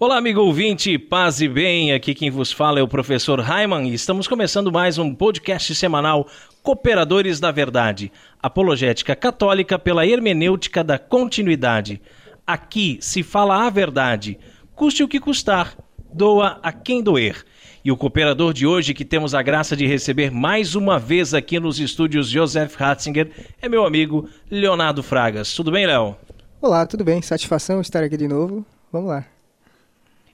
Olá, amigo ouvinte, paz e bem. Aqui quem vos fala é o professor Raiman e estamos começando mais um podcast semanal Cooperadores da Verdade, apologética católica pela hermenêutica da continuidade. Aqui se fala a verdade, custe o que custar, doa a quem doer. E o cooperador de hoje, que temos a graça de receber mais uma vez aqui nos estúdios Joseph Ratzinger, é meu amigo Leonardo Fragas. Tudo bem, Léo? Olá, tudo bem? Satisfação estar aqui de novo. Vamos lá.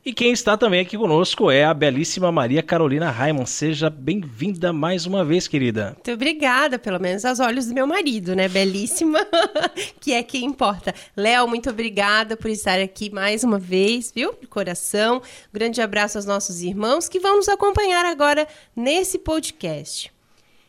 E quem está também aqui conosco é a belíssima Maria Carolina Raimond. Seja bem-vinda mais uma vez, querida. Muito obrigada, pelo menos aos olhos do meu marido, né? Belíssima, que é quem importa. Léo, muito obrigada por estar aqui mais uma vez, viu? De coração. Grande abraço aos nossos irmãos que vão nos acompanhar agora nesse podcast.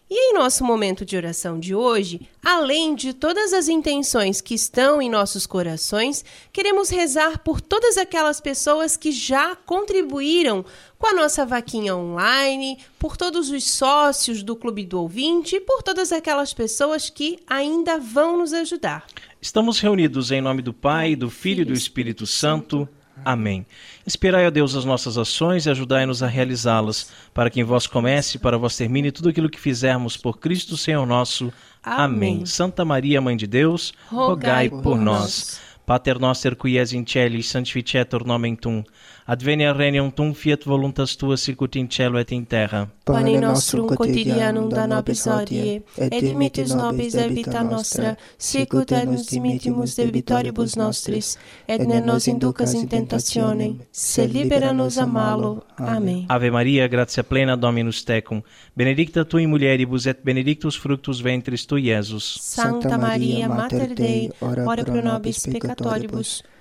E em nosso momento de oração de hoje, além de todas as intenções que estão em nossos corações, queremos rezar por todas aquelas pessoas que já contribuíram com a nossa vaquinha online, por todos os sócios do Clube do Ouvinte e por todas aquelas pessoas que ainda vão nos ajudar. Estamos reunidos em nome do Pai, do Filho e do Espírito Santo. Amém. Inspirai a Deus as nossas ações e ajudai-nos a realizá-las, para que em vós comece e para vós termine tudo aquilo que fizermos por Cristo Senhor nosso. Amém. Amém. Santa Maria, Mãe de Deus, rogai, rogai por, por nós. nós. Pater noster qui es in celis sanctificetur nomen tum advenia regnum tum fiat voluntas tua sicut in cielo et in terra. Pane nostrum quotidianum da nobis hodie, et dimitis nobis debita nostra, sicut et nos dimittimus debitoribus nostris, et ne nos inducas in tentationem, se libera nos a malo. Amém. Ave Maria, gratia plena Dominus tecum, benedicta tu in mulieribus et benedictus fructus ventris tui, Iesus. Santa Maria, Mater Dei, ora pro nobis peccatoribus,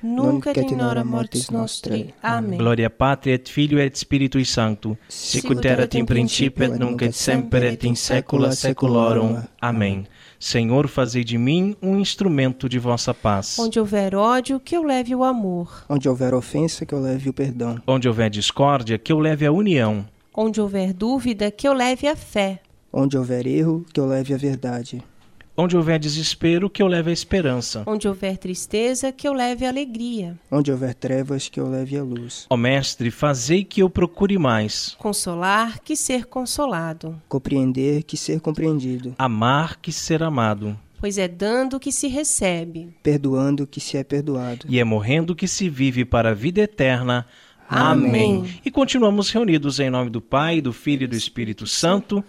nunc et in hora mortis nostri. Amém. Gloria Patri et Filio et Spiritui Sancto, sicut erat in principio et nunc et semper et in saecula saeculorum. Amém. Senhor, fazei de mim um instrumento de vossa paz. Onde houver ódio, que eu leve o amor. Onde houver ofensa, que eu leve o perdão. Onde houver discórdia, que eu leve a união. Onde houver dúvida, que eu leve a fé. Onde houver erro, que eu leve a verdade. Onde houver desespero, que eu leve a esperança. Onde houver tristeza, que eu leve a alegria. Onde houver trevas, que eu leve a luz. Ó Mestre, fazei que eu procure mais. Consolar, que ser consolado. Compreender, que ser compreendido. Amar, que ser amado. Pois é dando que se recebe. Perdoando, que se é perdoado. E é morrendo que se vive para a vida eterna. Amém. Amém. E continuamos reunidos em nome do Pai, do Filho e do Espírito Santo.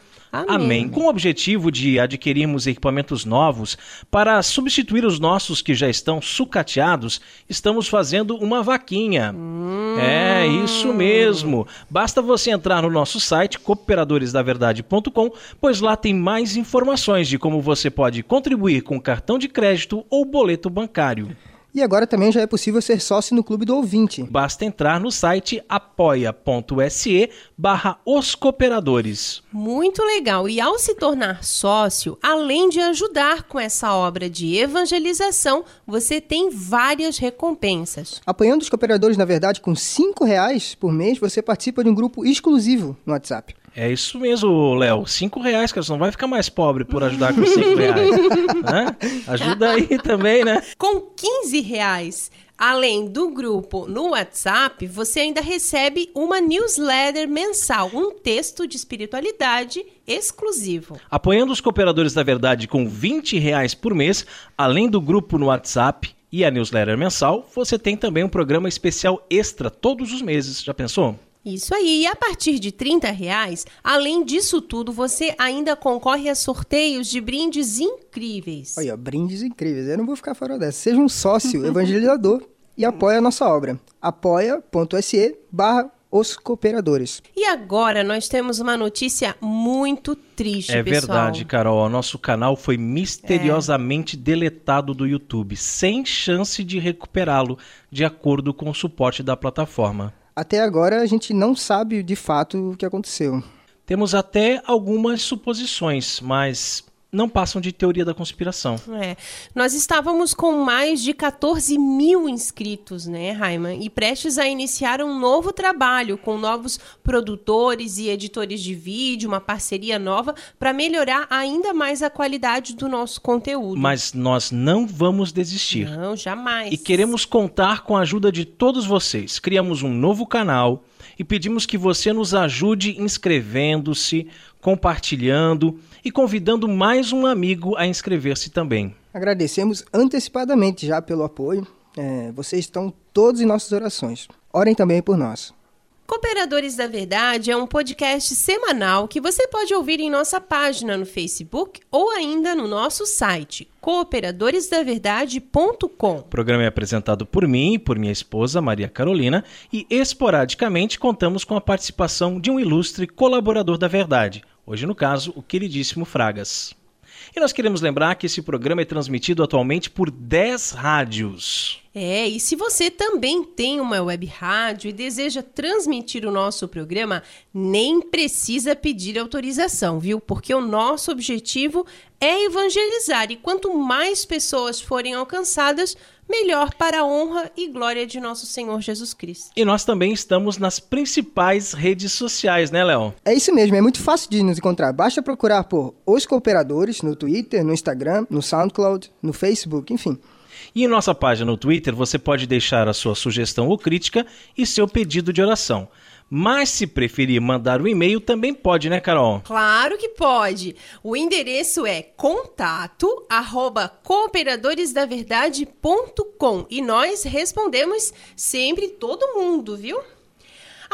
Amém. Amém. Com o objetivo de adquirirmos equipamentos novos para substituir os nossos que já estão sucateados, estamos fazendo uma vaquinha. Hum. É isso mesmo. Basta você entrar no nosso site cooperadoresdaverdade.com, pois lá tem mais informações de como você pode contribuir com cartão de crédito ou boleto bancário. E agora também já é possível ser sócio no Clube do Ouvinte. Basta entrar no site apoia.se barra os cooperadores. Muito legal. E ao se tornar sócio, além de ajudar com essa obra de evangelização, você tem várias recompensas. Apoiando os cooperadores, na verdade, com cinco reais por mês, você participa de um grupo exclusivo no WhatsApp. É isso mesmo, Léo. Cinco reais, cara. Você não vai ficar mais pobre por ajudar com cinco reais. né? Ajuda aí também, né? Com 15 reais. Além do grupo no WhatsApp, você ainda recebe uma newsletter mensal, um texto de espiritualidade exclusivo. Apoiando os cooperadores da verdade com 20 reais por mês, além do grupo no WhatsApp e a newsletter mensal, você tem também um programa especial extra todos os meses. Já pensou? Isso aí. E a partir de 30 reais, além disso tudo, você ainda concorre a sorteios de brindes incríveis. Olha, brindes incríveis. Eu não vou ficar fora dessa. Seja um sócio evangelizador e apoie a nossa obra. apoia.se barra os cooperadores. E agora nós temos uma notícia muito triste, É pessoal. verdade, Carol. O nosso canal foi misteriosamente é. deletado do YouTube, sem chance de recuperá-lo, de acordo com o suporte da plataforma. Até agora a gente não sabe de fato o que aconteceu. Temos até algumas suposições, mas não passam de teoria da conspiração. É. Nós estávamos com mais de 14 mil inscritos, né, Raiman? E prestes a iniciar um novo trabalho com novos produtores e editores de vídeo, uma parceria nova para melhorar ainda mais a qualidade do nosso conteúdo. Mas nós não vamos desistir. Não, jamais. E queremos contar com a ajuda de todos vocês. Criamos um novo canal e pedimos que você nos ajude inscrevendo-se, compartilhando e convidando mais um amigo a inscrever-se também. Agradecemos antecipadamente já pelo apoio. É, vocês estão todos em nossas orações. Orem também por nós. Cooperadores da Verdade é um podcast semanal que você pode ouvir em nossa página no Facebook ou ainda no nosso site cooperadoresdaverdade.com. O programa é apresentado por mim e por minha esposa Maria Carolina e esporadicamente contamos com a participação de um ilustre colaborador da Verdade, hoje no caso o queridíssimo Fragas. E nós queremos lembrar que esse programa é transmitido atualmente por 10 rádios. É, e se você também tem uma web rádio e deseja transmitir o nosso programa, nem precisa pedir autorização, viu? Porque o nosso objetivo é evangelizar e quanto mais pessoas forem alcançadas, melhor para a honra e glória de nosso Senhor Jesus Cristo. E nós também estamos nas principais redes sociais, né, Léo? É isso mesmo, é muito fácil de nos encontrar. Basta procurar por Os Cooperadores no Twitter, no Instagram, no SoundCloud, no Facebook, enfim. E em nossa página no Twitter você pode deixar a sua sugestão ou crítica e seu pedido de oração. Mas se preferir mandar um e-mail, também pode, né, Carol? Claro que pode. O endereço é contato arroba cooperadoresdaverdade.com e nós respondemos sempre todo mundo, viu?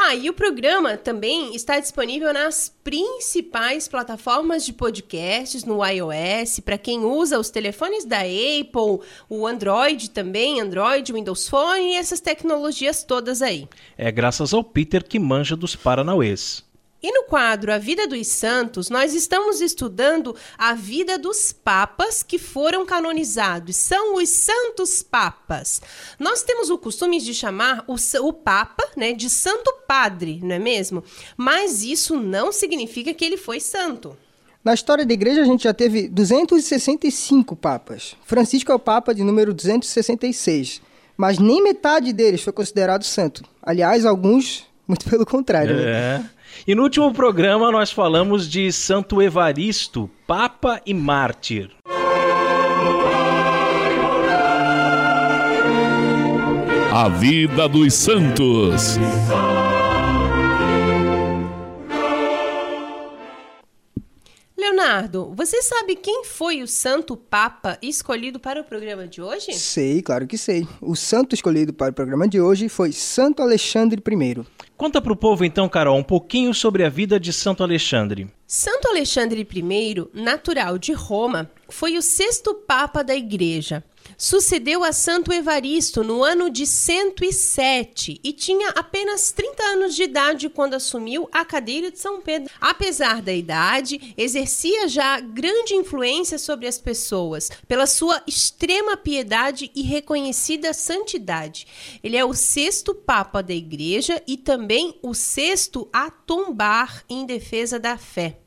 Ah, e o programa também está disponível nas principais plataformas de podcasts no iOS, para quem usa os telefones da Apple, o Android também, Android, Windows Phone e essas tecnologias todas aí. É graças ao Peter que manja dos Paranauês. E no quadro A Vida dos Santos, nós estamos estudando a vida dos papas que foram canonizados. São os santos papas. Nós temos o costume de chamar o, o papa né, de santo padre, não é mesmo? Mas isso não significa que ele foi santo. Na história da igreja, a gente já teve 265 papas. Francisco é o papa de número 266. Mas nem metade deles foi considerado santo. Aliás, alguns, muito pelo contrário. Né? É. Né? E no último programa nós falamos de Santo Evaristo, Papa e Mártir. A vida dos santos. Leonardo, você sabe quem foi o santo papa escolhido para o programa de hoje? Sei, claro que sei. O santo escolhido para o programa de hoje foi Santo Alexandre I. Conta para o povo então, Carol, um pouquinho sobre a vida de Santo Alexandre. Santo Alexandre I, natural de Roma, foi o sexto papa da Igreja. Sucedeu a Santo Evaristo no ano de 107 e tinha apenas 30 anos de idade quando assumiu a cadeira de São Pedro. Apesar da idade, exercia já grande influência sobre as pessoas pela sua extrema piedade e reconhecida santidade. Ele é o sexto papa da Igreja e também o sexto a tombar em defesa da fé.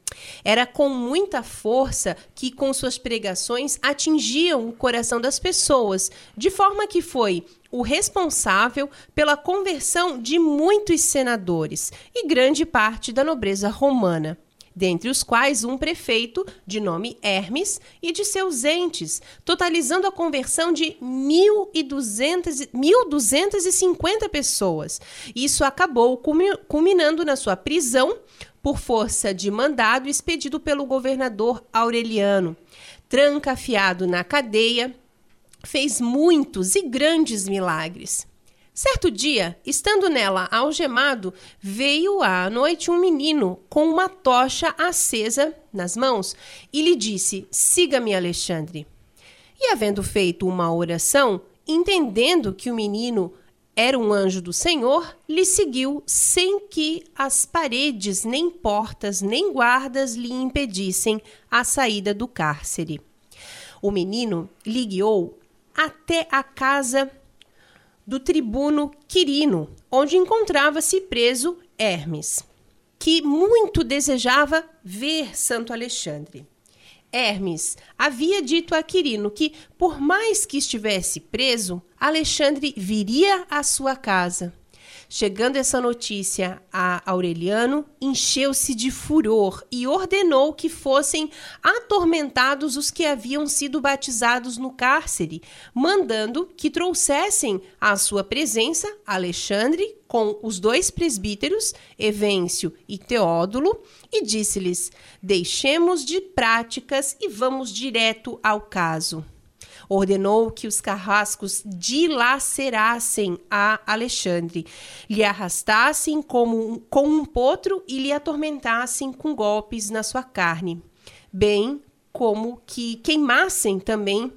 Era com muita força que, com suas pregações, atingiam o coração das pessoas, de forma que foi o responsável pela conversão de muitos senadores e grande parte da nobreza romana dentre os quais um prefeito de nome Hermes e de seus entes, totalizando a conversão de 1.250 pessoas. Isso acabou culminando na sua prisão por força de mandado expedido pelo governador Aureliano. Trancafiado na cadeia, fez muitos e grandes milagres. Certo dia, estando nela algemado, veio à noite um menino com uma tocha acesa nas mãos e lhe disse: Siga-me, Alexandre. E havendo feito uma oração, entendendo que o menino era um anjo do Senhor, lhe seguiu sem que as paredes, nem portas, nem guardas lhe impedissem a saída do cárcere. O menino lhe guiou até a casa do tribuno Quirino, onde encontrava-se preso Hermes que muito desejava ver Santo Alexandre. Hermes havia dito a Quirino que, por mais que estivesse preso, Alexandre viria à sua casa. Chegando essa notícia a Aureliano, encheu-se de furor e ordenou que fossem atormentados os que haviam sido batizados no cárcere, mandando que trouxessem à sua presença Alexandre com os dois presbíteros, Evêncio e Teódulo, e disse-lhes: Deixemos de práticas e vamos direto ao caso ordenou que os carrascos dilacerassem a Alexandre, lhe arrastassem como, com um potro e lhe atormentassem com golpes na sua carne, bem como que queimassem também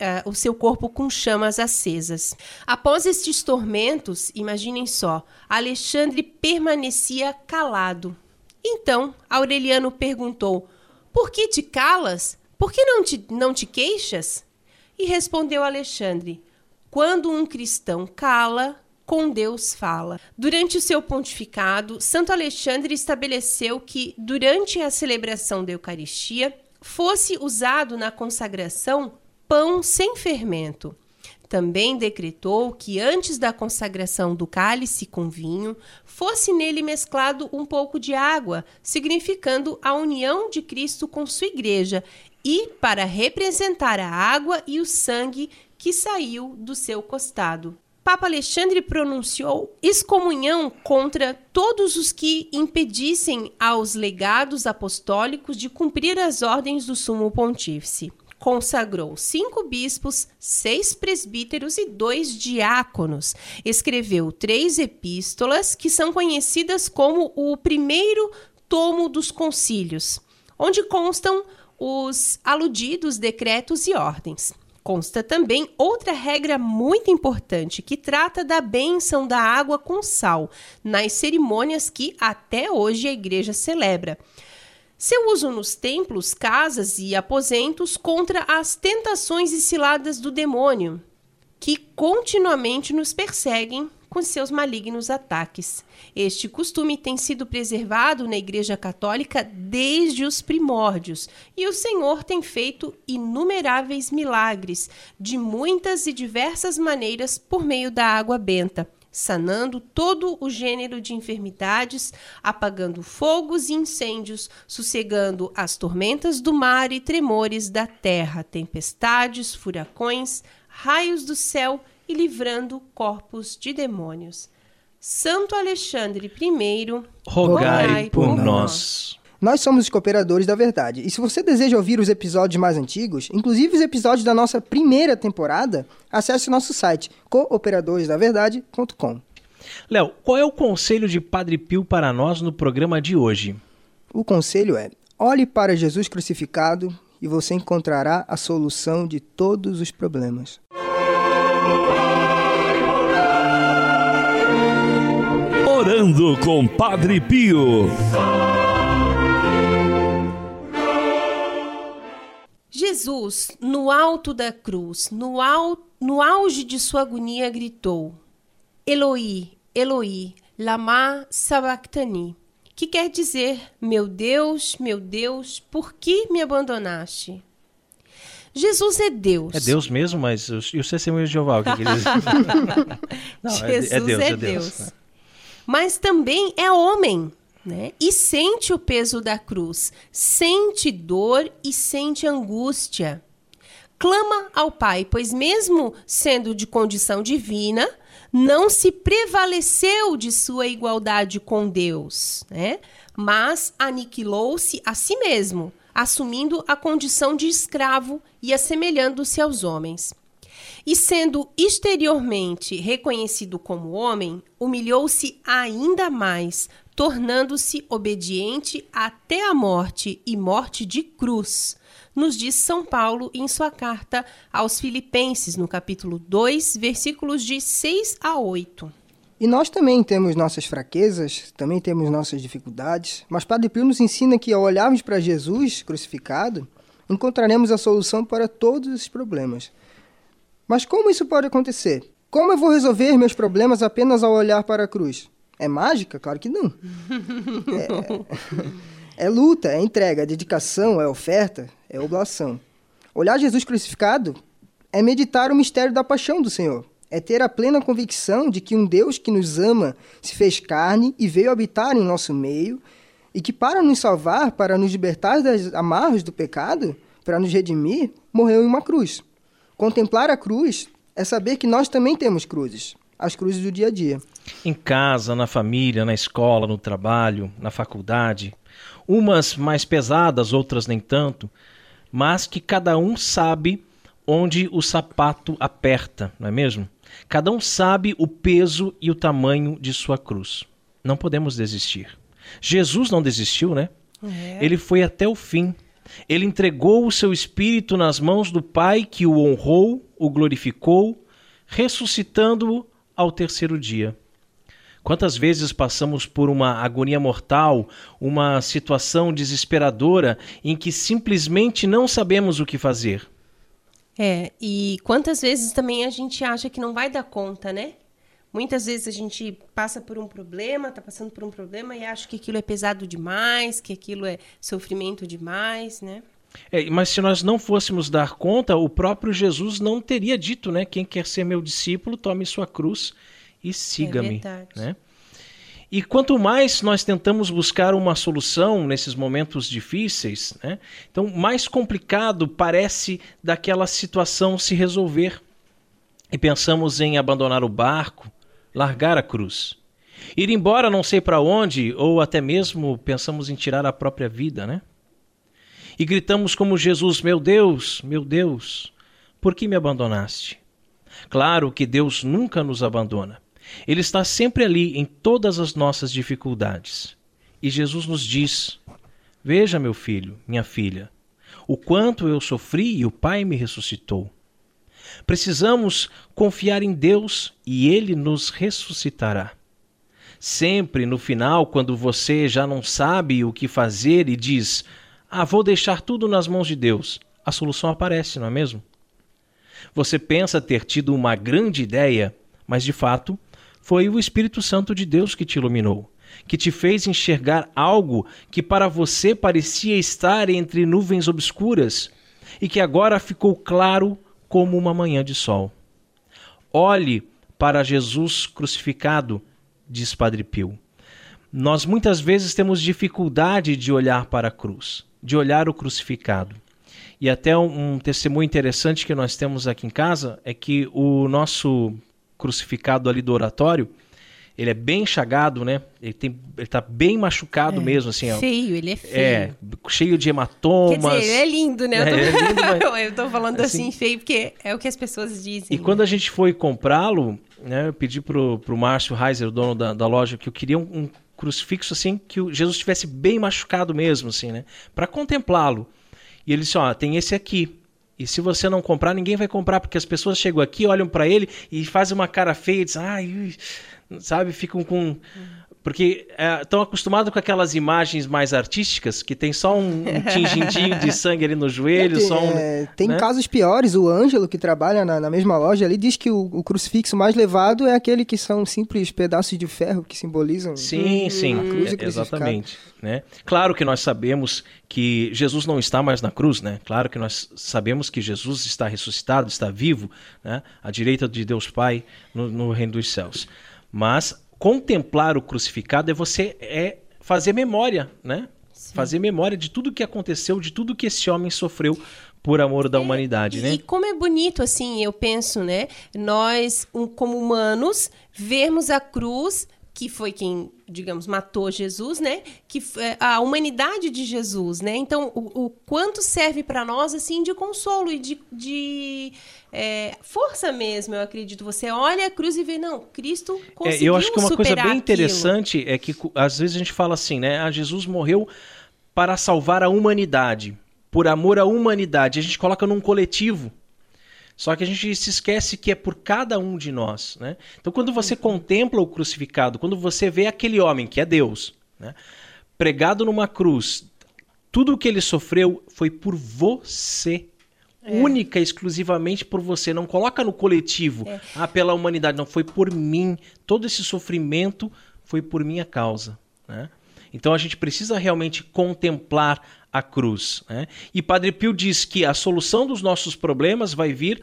Uh, o seu corpo com chamas acesas. Após estes tormentos, imaginem só, Alexandre permanecia calado. Então Aureliano perguntou: Por que te calas? Por que não te, não te queixas? E respondeu Alexandre: Quando um cristão cala, com Deus fala. Durante o seu pontificado, Santo Alexandre estabeleceu que, durante a celebração da Eucaristia, fosse usado na consagração pão sem fermento. Também decretou que antes da consagração do cálice com vinho, fosse nele mesclado um pouco de água, significando a união de Cristo com sua igreja e para representar a água e o sangue que saiu do seu costado. Papa Alexandre pronunciou excomunhão contra todos os que impedissem aos legados apostólicos de cumprir as ordens do sumo pontífice. Consagrou cinco bispos, seis presbíteros e dois diáconos. Escreveu três epístolas que são conhecidas como o primeiro tomo dos concílios, onde constam os aludidos decretos e ordens. Consta também outra regra muito importante que trata da bênção da água com sal nas cerimônias que até hoje a igreja celebra. Seu uso nos templos, casas e aposentos contra as tentações e ciladas do demônio, que continuamente nos perseguem com seus malignos ataques. Este costume tem sido preservado na Igreja Católica desde os primórdios, e o Senhor tem feito inumeráveis milagres, de muitas e diversas maneiras, por meio da água benta sanando todo o gênero de enfermidades, apagando fogos e incêndios, sossegando as tormentas do mar e tremores da terra, tempestades, furacões, raios do céu e livrando corpos de demônios. Santo Alexandre I, rogai por nós. Nós somos os cooperadores da verdade. E se você deseja ouvir os episódios mais antigos, inclusive os episódios da nossa primeira temporada, acesse o nosso site cooperadoresdaverdade.com. Léo, qual é o conselho de Padre Pio para nós no programa de hoje? O conselho é: olhe para Jesus crucificado e você encontrará a solução de todos os problemas. Orando com Padre Pio. Jesus, no alto da cruz, no, au, no auge de sua agonia, gritou: Eloi, Eloi, lama sabachthani, que quer dizer: Meu Deus, meu Deus, por que me abandonaste? Jesus é Deus. É Deus mesmo, mas e o testemunho de Jeová, o que, que eles... Não, Jesus é, Deus, é, é Deus. Deus. Mas também é homem, né? E sente o peso da cruz, sente dor e sente angústia. Clama ao Pai, pois mesmo sendo de condição divina, não se prevaleceu de sua igualdade com Deus, né? Mas aniquilou-se a si mesmo, assumindo a condição de escravo e assemelhando-se aos homens. E sendo exteriormente reconhecido como homem, humilhou-se ainda mais, tornando-se obediente até a morte e morte de cruz. Nos diz São Paulo em sua carta aos Filipenses, no capítulo 2, versículos de 6 a 8. E nós também temos nossas fraquezas, também temos nossas dificuldades, mas Padre Pio nos ensina que ao olharmos para Jesus crucificado, encontraremos a solução para todos os problemas. Mas como isso pode acontecer? Como eu vou resolver meus problemas apenas ao olhar para a cruz? É mágica? Claro que não. É, é luta, é entrega, é dedicação, é oferta, é oblação. Olhar Jesus crucificado é meditar o mistério da paixão do Senhor. É ter a plena convicção de que um Deus que nos ama se fez carne e veio habitar em nosso meio, e que para nos salvar, para nos libertar das amarras do pecado, para nos redimir, morreu em uma cruz. Contemplar a cruz é saber que nós também temos cruzes, as cruzes do dia a dia. Em casa, na família, na escola, no trabalho, na faculdade, umas mais pesadas, outras nem tanto, mas que cada um sabe onde o sapato aperta, não é mesmo? Cada um sabe o peso e o tamanho de sua cruz. Não podemos desistir. Jesus não desistiu, né? É. Ele foi até o fim. Ele entregou o seu espírito nas mãos do Pai, que o honrou, o glorificou, ressuscitando-o ao terceiro dia. Quantas vezes passamos por uma agonia mortal, uma situação desesperadora em que simplesmente não sabemos o que fazer? É, e quantas vezes também a gente acha que não vai dar conta, né? Muitas vezes a gente passa por um problema, tá passando por um problema e acha que aquilo é pesado demais, que aquilo é sofrimento demais, né? É, mas se nós não fôssemos dar conta, o próprio Jesus não teria dito, né? Quem quer ser meu discípulo, tome sua cruz e siga-me. É né? E quanto mais nós tentamos buscar uma solução nesses momentos difíceis, né? então mais complicado parece daquela situação se resolver. E pensamos em abandonar o barco, largar a cruz. Ir embora não sei para onde, ou até mesmo pensamos em tirar a própria vida, né? E gritamos como Jesus: Meu Deus, meu Deus, por que me abandonaste? Claro que Deus nunca nos abandona. Ele está sempre ali em todas as nossas dificuldades. E Jesus nos diz: Veja, meu filho, minha filha, o quanto eu sofri e o Pai me ressuscitou. Precisamos confiar em Deus e Ele nos ressuscitará. Sempre no final, quando você já não sabe o que fazer e diz: Ah, vou deixar tudo nas mãos de Deus, a solução aparece, não é mesmo? Você pensa ter tido uma grande ideia, mas de fato foi o Espírito Santo de Deus que te iluminou, que te fez enxergar algo que para você parecia estar entre nuvens obscuras e que agora ficou claro como uma manhã de sol. Olhe para Jesus crucificado, diz Padre Pio. Nós muitas vezes temos dificuldade de olhar para a cruz, de olhar o crucificado. E até um, um testemunho interessante que nós temos aqui em casa é que o nosso crucificado ali do oratório, ele é bem chagado, né? Ele, tem, ele tá bem machucado é, mesmo, assim. Feio, ó. ele é feio. É, cheio de hematomas. Quer dizer, ele é lindo, né? Eu tô, é, é lindo, mas... eu tô falando assim, assim, feio porque é o que as pessoas dizem. E né? quando a gente foi comprá-lo, né? Eu pedi pro, pro Márcio Reiser, o dono da, da loja, que eu queria um, um crucifixo assim, que o Jesus estivesse bem machucado mesmo, assim, né? Para contemplá-lo. E ele disse, ó, tem esse aqui. E se você não comprar, ninguém vai comprar, porque as pessoas chegam aqui, olham para ele e fazem uma cara feia e dizem, ai, sabe, ficam com. Porque estão é, acostumados com aquelas imagens mais artísticas, que tem só um, um tingindinho de sangue ali no joelho. É, só um, é, tem né? casos piores. O Ângelo, que trabalha na, na mesma loja, ali diz que o, o, crucifixo mais levado é aquele que são simples pedaços de ferro que simbolizam sim, hum, sim, cruz é, exatamente. Né? Claro que nós sabemos que Jesus não está mais na cruz, né? Claro que nós sabemos que Jesus está ressuscitado, está vivo, né? à direita de Deus Pai no, no reino dos céus. Mas contemplar o crucificado é você é fazer memória, né? Sim. Fazer memória de tudo que aconteceu, de tudo que esse homem sofreu por amor da é, humanidade, e, né? E como é bonito, assim, eu penso, né? Nós, um, como humanos, vermos a cruz que foi quem, digamos, matou Jesus, né? Que é, a humanidade de Jesus, né? Então, o, o quanto serve para nós assim de consolo e de, de é, força mesmo, eu acredito. Você olha a cruz e vê, não, Cristo conseguiu é, Eu acho que uma coisa bem interessante aquilo. é que às vezes a gente fala assim, né? Ah, Jesus morreu para salvar a humanidade, por amor à humanidade. A gente coloca num coletivo. Só que a gente se esquece que é por cada um de nós. Né? Então, quando você uhum. contempla o crucificado, quando você vê aquele homem, que é Deus, né? pregado numa cruz, tudo o que ele sofreu foi por você. É. Única, exclusivamente por você. Não coloca no coletivo, é. ah, pela humanidade. Não, foi por mim. Todo esse sofrimento foi por minha causa. Né? Então a gente precisa realmente contemplar a cruz. Né? E Padre Pio diz que a solução dos nossos problemas vai vir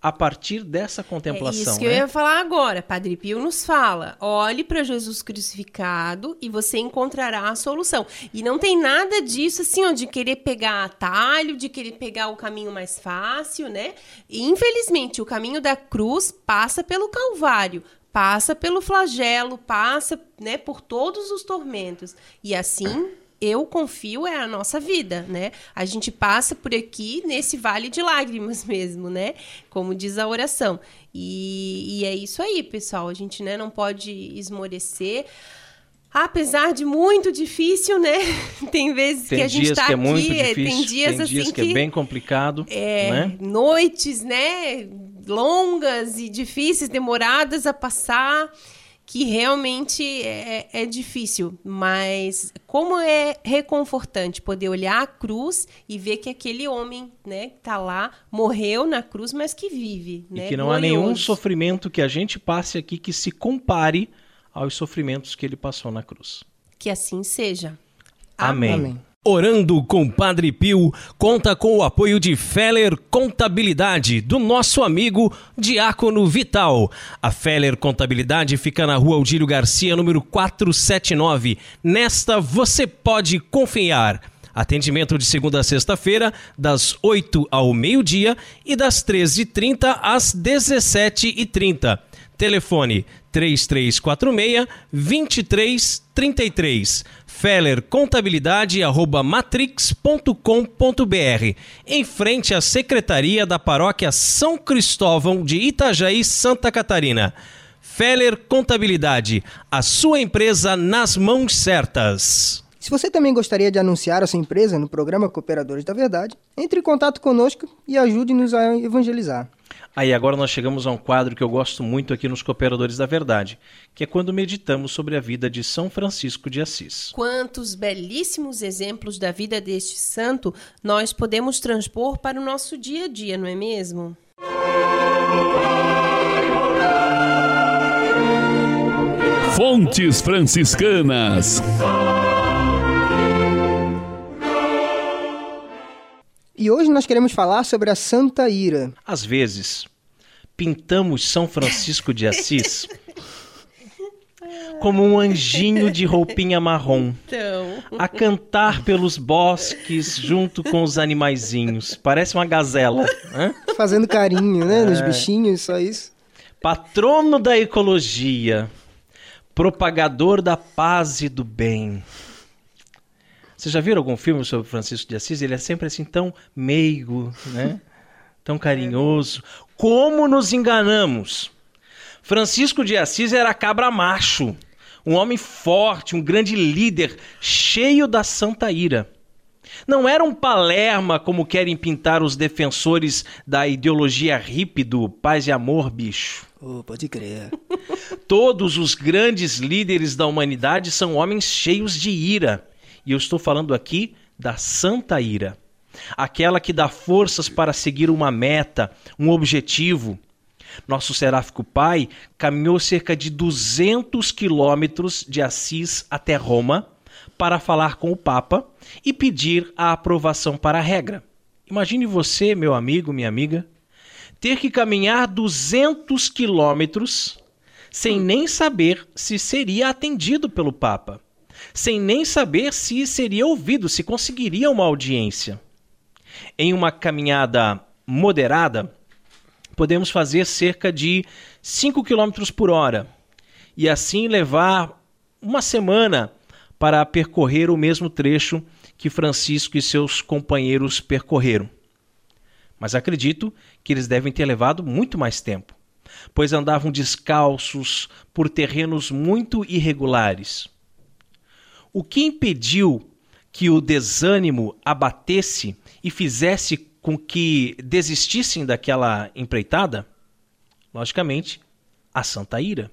a partir dessa contemplação. É isso que né? eu ia falar agora. Padre Pio nos fala: olhe para Jesus crucificado e você encontrará a solução. E não tem nada disso assim, ó, de querer pegar atalho, de querer pegar o caminho mais fácil, né? E, infelizmente, o caminho da cruz passa pelo Calvário, passa pelo flagelo, passa né, por todos os tormentos. E assim eu confio é a nossa vida, né? A gente passa por aqui nesse vale de lágrimas mesmo, né? Como diz a oração. E, e é isso aí, pessoal. A gente né, não pode esmorecer. Apesar de muito difícil, né? Tem vezes tem que a gente está é aqui, muito difícil, tem dias tem assim dias que, é bem complicado, é, né? noites, né? Longas e difíceis, demoradas a passar que realmente é, é, difícil, mas como é reconfortante poder olhar a cruz e ver que aquele homem, né, que tá lá, morreu na cruz, mas que vive, né? E que não há nenhum sofrimento que a gente passe aqui que se compare aos sofrimentos que ele passou na cruz. Que assim seja. Amém. Amém. Orando com Padre Pio conta com o apoio de Feller Contabilidade, do nosso amigo Diácono Vital. A Feller Contabilidade fica na rua Aldílio Garcia, número 479. Nesta você pode confiar. Atendimento de segunda a sexta-feira, das 8 ao meio-dia e das 13h30 às 17h30. Telefone 3346 2333 fellercontabilidade@matrix.com.br, em frente à Secretaria da Paróquia São Cristóvão de Itajaí, Santa Catarina. Feller Contabilidade, a sua empresa nas mãos certas. Se você também gostaria de anunciar a sua empresa no programa Cooperadores da Verdade, entre em contato conosco e ajude-nos a evangelizar. Aí agora nós chegamos a um quadro que eu gosto muito aqui nos Cooperadores da Verdade, que é quando meditamos sobre a vida de São Francisco de Assis. Quantos belíssimos exemplos da vida deste santo nós podemos transpor para o nosso dia a dia, não é mesmo? Fontes Franciscanas. E hoje nós queremos falar sobre a Santa Ira. Às vezes, pintamos São Francisco de Assis como um anjinho de roupinha marrom, então... a cantar pelos bosques junto com os animaizinhos. Parece uma gazela. Né? Fazendo carinho, né? É. Nos bichinhos, só isso. Patrono da ecologia, propagador da paz e do bem. Você já viram algum filme sobre Francisco de Assis? Ele é sempre assim tão meigo, né? tão carinhoso. Como nos enganamos? Francisco de Assis era cabra macho, um homem forte, um grande líder, cheio da santa ira. Não era um palerma como querem pintar os defensores da ideologia hippie do paz e amor, bicho. Oh, pode crer. Todos os grandes líderes da humanidade são homens cheios de ira e eu estou falando aqui da santa ira. Aquela que dá forças para seguir uma meta, um objetivo. Nosso seráfico pai caminhou cerca de 200 quilômetros de Assis até Roma para falar com o Papa e pedir a aprovação para a regra. Imagine você, meu amigo, minha amiga, ter que caminhar 200 quilômetros sem nem saber se seria atendido pelo Papa sem nem saber se seria ouvido, se conseguiria uma audiência. Em uma caminhada moderada, podemos fazer cerca de 5 km por hora e assim levar uma semana para percorrer o mesmo trecho que Francisco e seus companheiros percorreram. Mas acredito que eles devem ter levado muito mais tempo, pois andavam descalços por terrenos muito irregulares. O que impediu que o desânimo abatesse e fizesse com que desistissem daquela empreitada? Logicamente, a santa ira.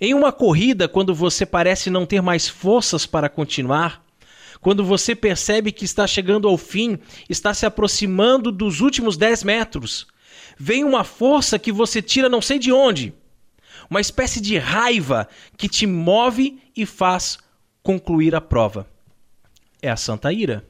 Em uma corrida, quando você parece não ter mais forças para continuar, quando você percebe que está chegando ao fim, está se aproximando dos últimos 10 metros, vem uma força que você tira não sei de onde. uma espécie de raiva que te move e faz concluir a prova. É a santa ira.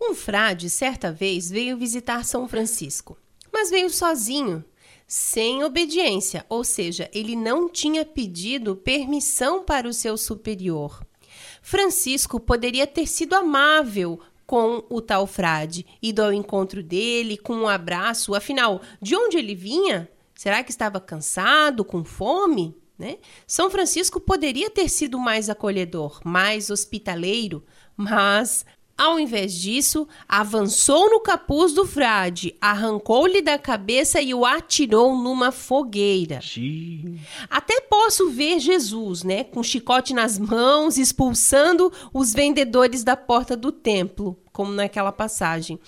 Um frade, certa vez, veio visitar São Francisco, mas veio sozinho, sem obediência, ou seja, ele não tinha pedido permissão para o seu superior. Francisco poderia ter sido amável com o tal frade, ido ao encontro dele com um abraço, afinal, de onde ele vinha? Será que estava cansado, com fome? Né? São Francisco poderia ter sido mais acolhedor, mais hospitaleiro, mas ao invés disso, avançou no capuz do frade, arrancou-lhe da cabeça e o atirou numa fogueira. Xiii. Até posso ver Jesus, né, com chicote nas mãos, expulsando os vendedores da porta do templo, como naquela passagem.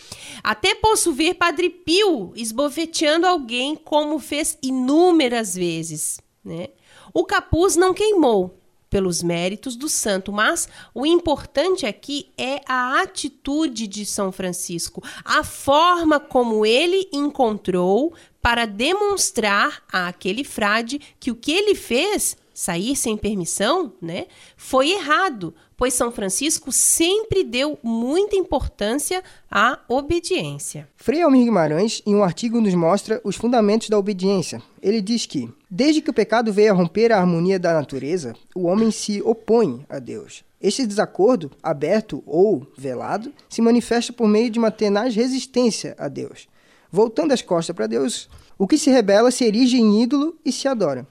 Até posso ver Padre Pio esbofeteando alguém, como fez inúmeras vezes, né? O capuz não queimou, pelos méritos do santo, mas o importante aqui é a atitude de São Francisco, a forma como ele encontrou para demonstrar àquele frade que o que ele fez, sair sem permissão, né, foi errado, pois São Francisco sempre deu muita importância à obediência. Frei Almir Guimarães, em um artigo, nos mostra os fundamentos da obediência. Ele diz que, desde que o pecado veio a romper a harmonia da natureza, o homem se opõe a Deus. Este desacordo, aberto ou velado, se manifesta por meio de uma tenaz resistência a Deus. Voltando as costas para Deus, o que se rebela se erige em ídolo e se adora.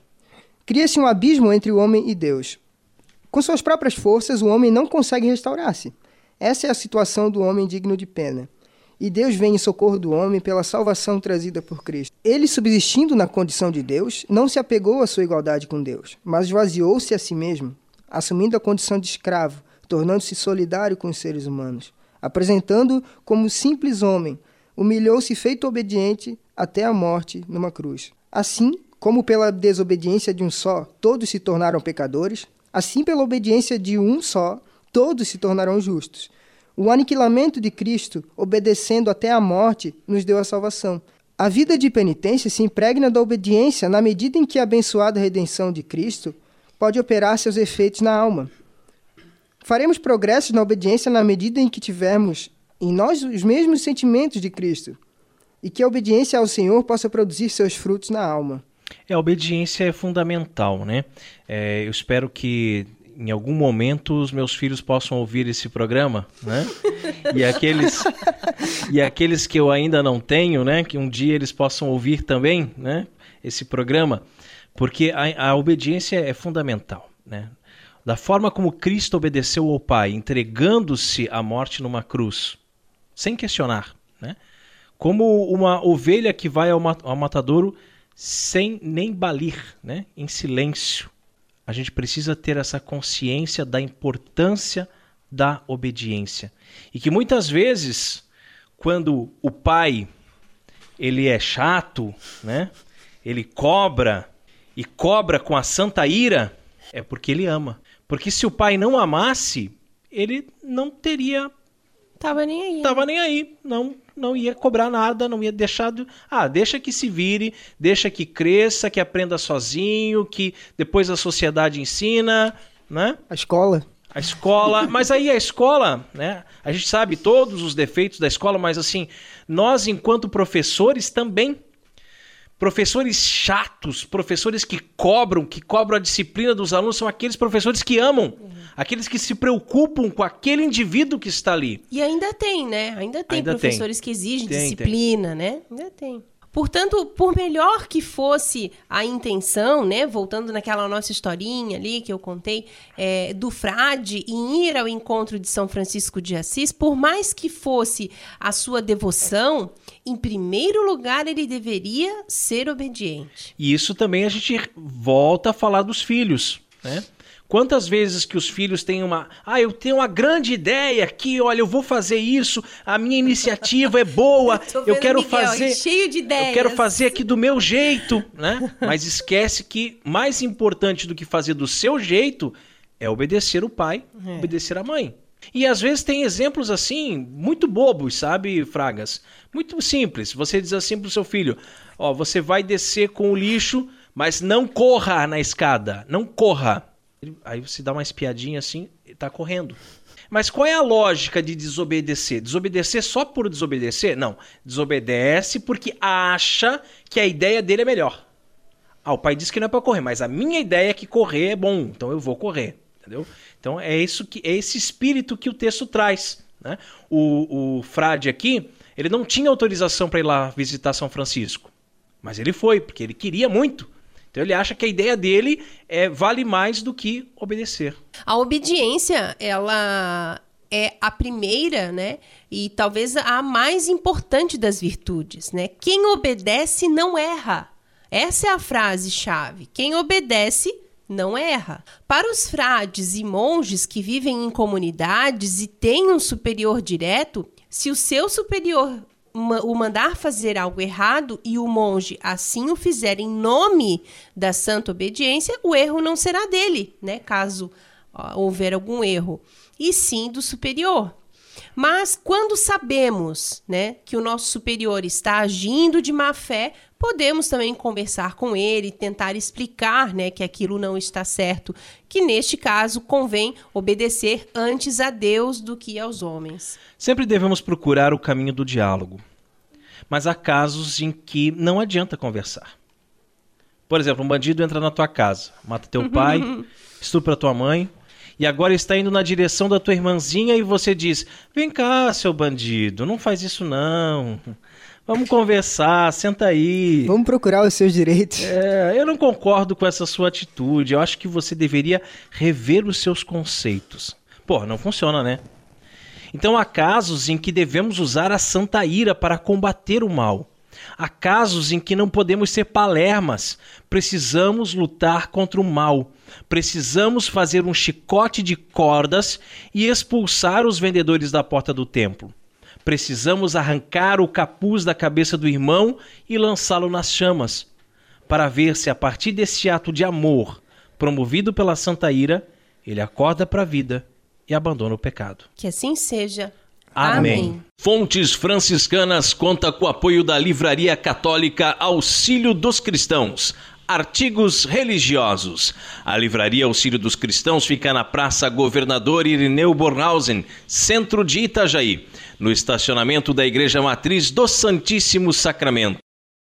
Cria-se um abismo entre o homem e Deus. Com suas próprias forças, o homem não consegue restaurar-se. Essa é a situação do homem digno de pena. E Deus vem em socorro do homem pela salvação trazida por Cristo. Ele, subsistindo na condição de Deus, não se apegou à sua igualdade com Deus, mas esvaziou-se a si mesmo, assumindo a condição de escravo, tornando-se solidário com os seres humanos. Apresentando como simples homem, humilhou-se feito obediente até a morte numa cruz. Assim, como pela desobediência de um só todos se tornaram pecadores, Assim, pela obediência de um só, todos se tornarão justos. O aniquilamento de Cristo, obedecendo até a morte, nos deu a salvação. A vida de penitência se impregna da obediência na medida em que a abençoada redenção de Cristo pode operar seus efeitos na alma. Faremos progressos na obediência na medida em que tivermos em nós os mesmos sentimentos de Cristo e que a obediência ao Senhor possa produzir seus frutos na alma. É, a obediência é fundamental, né? É, eu espero que em algum momento os meus filhos possam ouvir esse programa, né? E aqueles e aqueles que eu ainda não tenho, né? Que um dia eles possam ouvir também, né? Esse programa, porque a, a obediência é fundamental, né? Da forma como Cristo obedeceu ao Pai, entregando-se à morte numa cruz, sem questionar, né? Como uma ovelha que vai ao, ao matadouro sem nem balir, né? em silêncio. A gente precisa ter essa consciência da importância da obediência. E que muitas vezes, quando o pai ele é chato, né? ele cobra e cobra com a santa ira, é porque ele ama. Porque se o pai não amasse, ele não teria. Tava nem aí. Tava nem aí. Não não ia cobrar nada, não ia deixar. De... Ah, deixa que se vire, deixa que cresça, que aprenda sozinho, que depois a sociedade ensina, né? A escola. A escola, mas aí a escola, né? A gente sabe todos os defeitos da escola, mas assim, nós enquanto professores também Professores chatos, professores que cobram, que cobram a disciplina dos alunos, são aqueles professores que amam, uhum. aqueles que se preocupam com aquele indivíduo que está ali. E ainda tem, né? Ainda tem ainda professores tem. que exigem tem, disciplina, tem. né? Ainda tem. Portanto, por melhor que fosse a intenção, né, voltando naquela nossa historinha ali que eu contei, é, do frade em ir ao encontro de São Francisco de Assis, por mais que fosse a sua devoção, em primeiro lugar ele deveria ser obediente. E isso também a gente volta a falar dos filhos, né? Quantas vezes que os filhos têm uma. Ah, eu tenho uma grande ideia aqui, olha, eu vou fazer isso, a minha iniciativa é boa, eu quero Miguel, fazer. Cheio de ideias. Eu quero fazer aqui do meu jeito, né? Mas esquece que mais importante do que fazer do seu jeito é obedecer o pai, é. obedecer a mãe. E às vezes tem exemplos assim, muito bobos, sabe, Fragas? Muito simples. Você diz assim pro seu filho: Ó, você vai descer com o lixo Mas não corra na escada, não corra. Aí você dá uma espiadinha assim, ele tá correndo. Mas qual é a lógica de desobedecer? Desobedecer só por desobedecer? Não. Desobedece porque acha que a ideia dele é melhor. Ah, o pai disse que não é para correr, mas a minha ideia é que correr é bom, então eu vou correr, entendeu? Então é isso que é esse espírito que o texto traz. Né? O, o frade aqui, ele não tinha autorização para ir lá visitar São Francisco, mas ele foi porque ele queria muito. Então ele acha que a ideia dele é, vale mais do que obedecer. A obediência, ela é a primeira, né? E talvez a mais importante das virtudes, né? Quem obedece não erra. Essa é a frase-chave. Quem obedece não erra. Para os frades e monges que vivem em comunidades e têm um superior direto, se o seu superior o mandar fazer algo errado e o monge assim o fizer em nome da santa obediência, o erro não será dele, né? Caso houver algum erro, e sim do superior. Mas quando sabemos, né, que o nosso superior está agindo de má fé, podemos também conversar com ele, tentar explicar, né, que aquilo não está certo, que neste caso convém obedecer antes a Deus do que aos homens. Sempre devemos procurar o caminho do diálogo. Mas há casos em que não adianta conversar. Por exemplo, um bandido entra na tua casa, mata teu pai, estupra tua mãe, e agora está indo na direção da tua irmãzinha e você diz: Vem cá, seu bandido, não faz isso não. Vamos conversar, senta aí. Vamos procurar os seus direitos. É, eu não concordo com essa sua atitude. Eu acho que você deveria rever os seus conceitos. Pô, não funciona, né? Então há casos em que devemos usar a santa ira para combater o mal. Há casos em que não podemos ser palermas. Precisamos lutar contra o mal. Precisamos fazer um chicote de cordas e expulsar os vendedores da porta do templo. Precisamos arrancar o capuz da cabeça do irmão e lançá-lo nas chamas, para ver se a partir desse ato de amor, promovido pela santa ira, ele acorda para a vida e abandona o pecado. Que assim seja. Amém. Amém. Fontes Franciscanas conta com o apoio da Livraria Católica Auxílio dos Cristãos. Artigos religiosos. A Livraria Auxílio dos Cristãos fica na Praça Governador Irineu Bornhausen, centro de Itajaí, no estacionamento da Igreja Matriz do Santíssimo Sacramento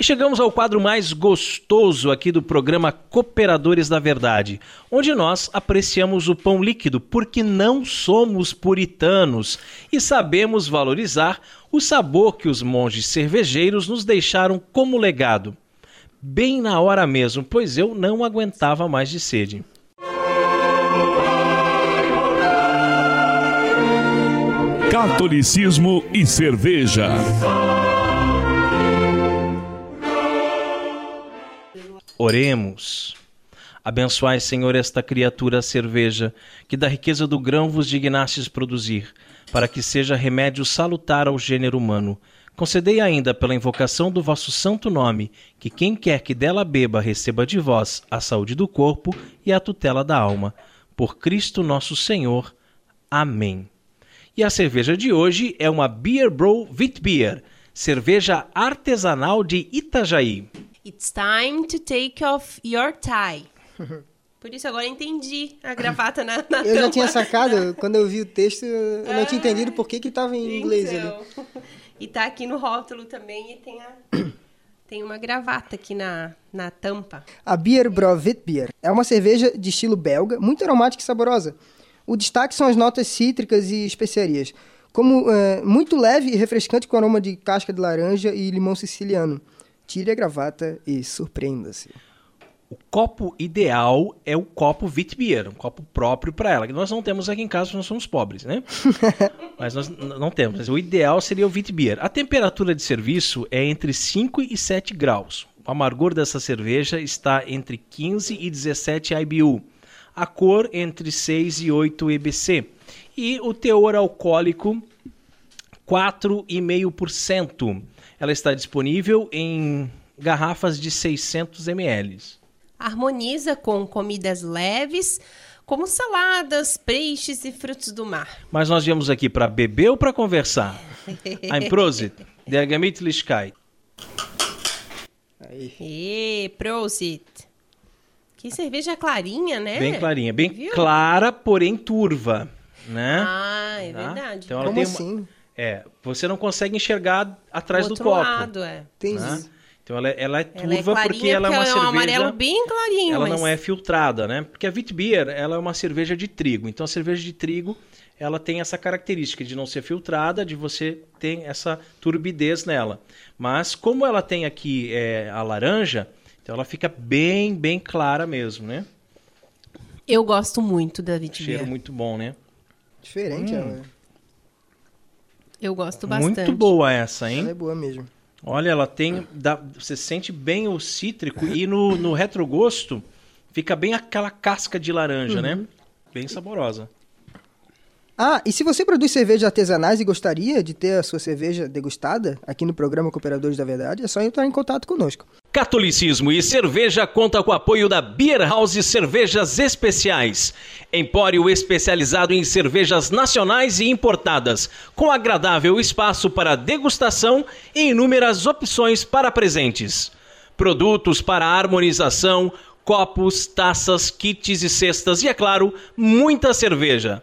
E chegamos ao quadro mais gostoso aqui do programa Cooperadores da Verdade, onde nós apreciamos o pão líquido porque não somos puritanos e sabemos valorizar o sabor que os monges cervejeiros nos deixaram como legado. Bem na hora mesmo, pois eu não aguentava mais de sede. Catolicismo e cerveja. Oremos. Abençoai, Senhor, esta criatura cerveja, que da riqueza do grão vos dignastes produzir, para que seja remédio salutar ao gênero humano. Concedei ainda, pela invocação do vosso santo nome, que quem quer que dela beba receba de vós a saúde do corpo e a tutela da alma. Por Cristo nosso Senhor. Amém. E a cerveja de hoje é uma Beer Bro Witbier, cerveja artesanal de Itajaí. It's time to take off your tie. Por isso agora entendi a gravata na, na Eu já tinha sacado, quando eu vi o texto, eu não tinha entendido por que que estava em inglês então. ali. E tá aqui no rótulo também e tem a... Tem uma gravata aqui na, na tampa. A Beer Brovet Beer é uma cerveja de estilo belga, muito aromática e saborosa. O destaque são as notas cítricas e especiarias, como é, muito leve e refrescante com aroma de casca de laranja e limão siciliano. Tire a gravata e surpreenda-se. O copo ideal é o copo Witbier, um copo próprio para ela, que nós não temos aqui em casa, nós somos pobres, né? Mas nós não temos. O ideal seria o Witbier. A temperatura de serviço é entre 5 e 7 graus. O amargor dessa cerveja está entre 15 e 17 IBU. a cor entre 6 e 8 EBC e o teor alcoólico 4,5%. Ela está disponível em garrafas de 600 ml. Harmoniza com comidas leves, como saladas, peixes e frutos do mar. Mas nós viemos aqui para beber ou para conversar? Ein Prosit, der Gemütlichkeit. Aí. E Prosit. Que cerveja clarinha, né? Bem clarinha, bem Viu? clara, porém turva, né? Ah, é Tá? verdade. Então ela Como tem uma- assim? É, você não consegue enxergar atrás Do do outro copo. lado, é. Entendi. né? Então ela, é- ela é turva Ela é clarinha porque ela é uma um cerveja. amarelo bem clarinho, ela mas... não é filtrada, né? Porque a Witbier, ela é uma cerveja de trigo. Então a cerveja de trigo, ela tem essa característica de não ser filtrada, de você ter essa turbidez nela. Mas como ela tem aqui é, a laranja, então ela fica bem, bem clara mesmo, né? Eu gosto muito da Vitibia. Cheiro muito bom, né? Diferente, Hum. ela, Eu gosto bastante. Muito boa essa, ela é hein? boa mesmo. Olha, ela tem. dá- você sente bem o cítrico e no, no retrogosto fica bem aquela casca de laranja, né? Bem saborosa. Ah, e se você produz cervejas artesanais e gostaria de ter a sua cerveja degustada aqui no programa Cooperadores da Verdade, é só entrar em contato conosco. Catolicismo e cerveja conta com o apoio da Beer House Cervejas Especiais, empório especializado em cervejas nacionais e importadas, com agradável espaço para degustação e inúmeras opções para presentes. Produtos para harmonização, copos, taças, kits e cestas e, é claro, muita cerveja.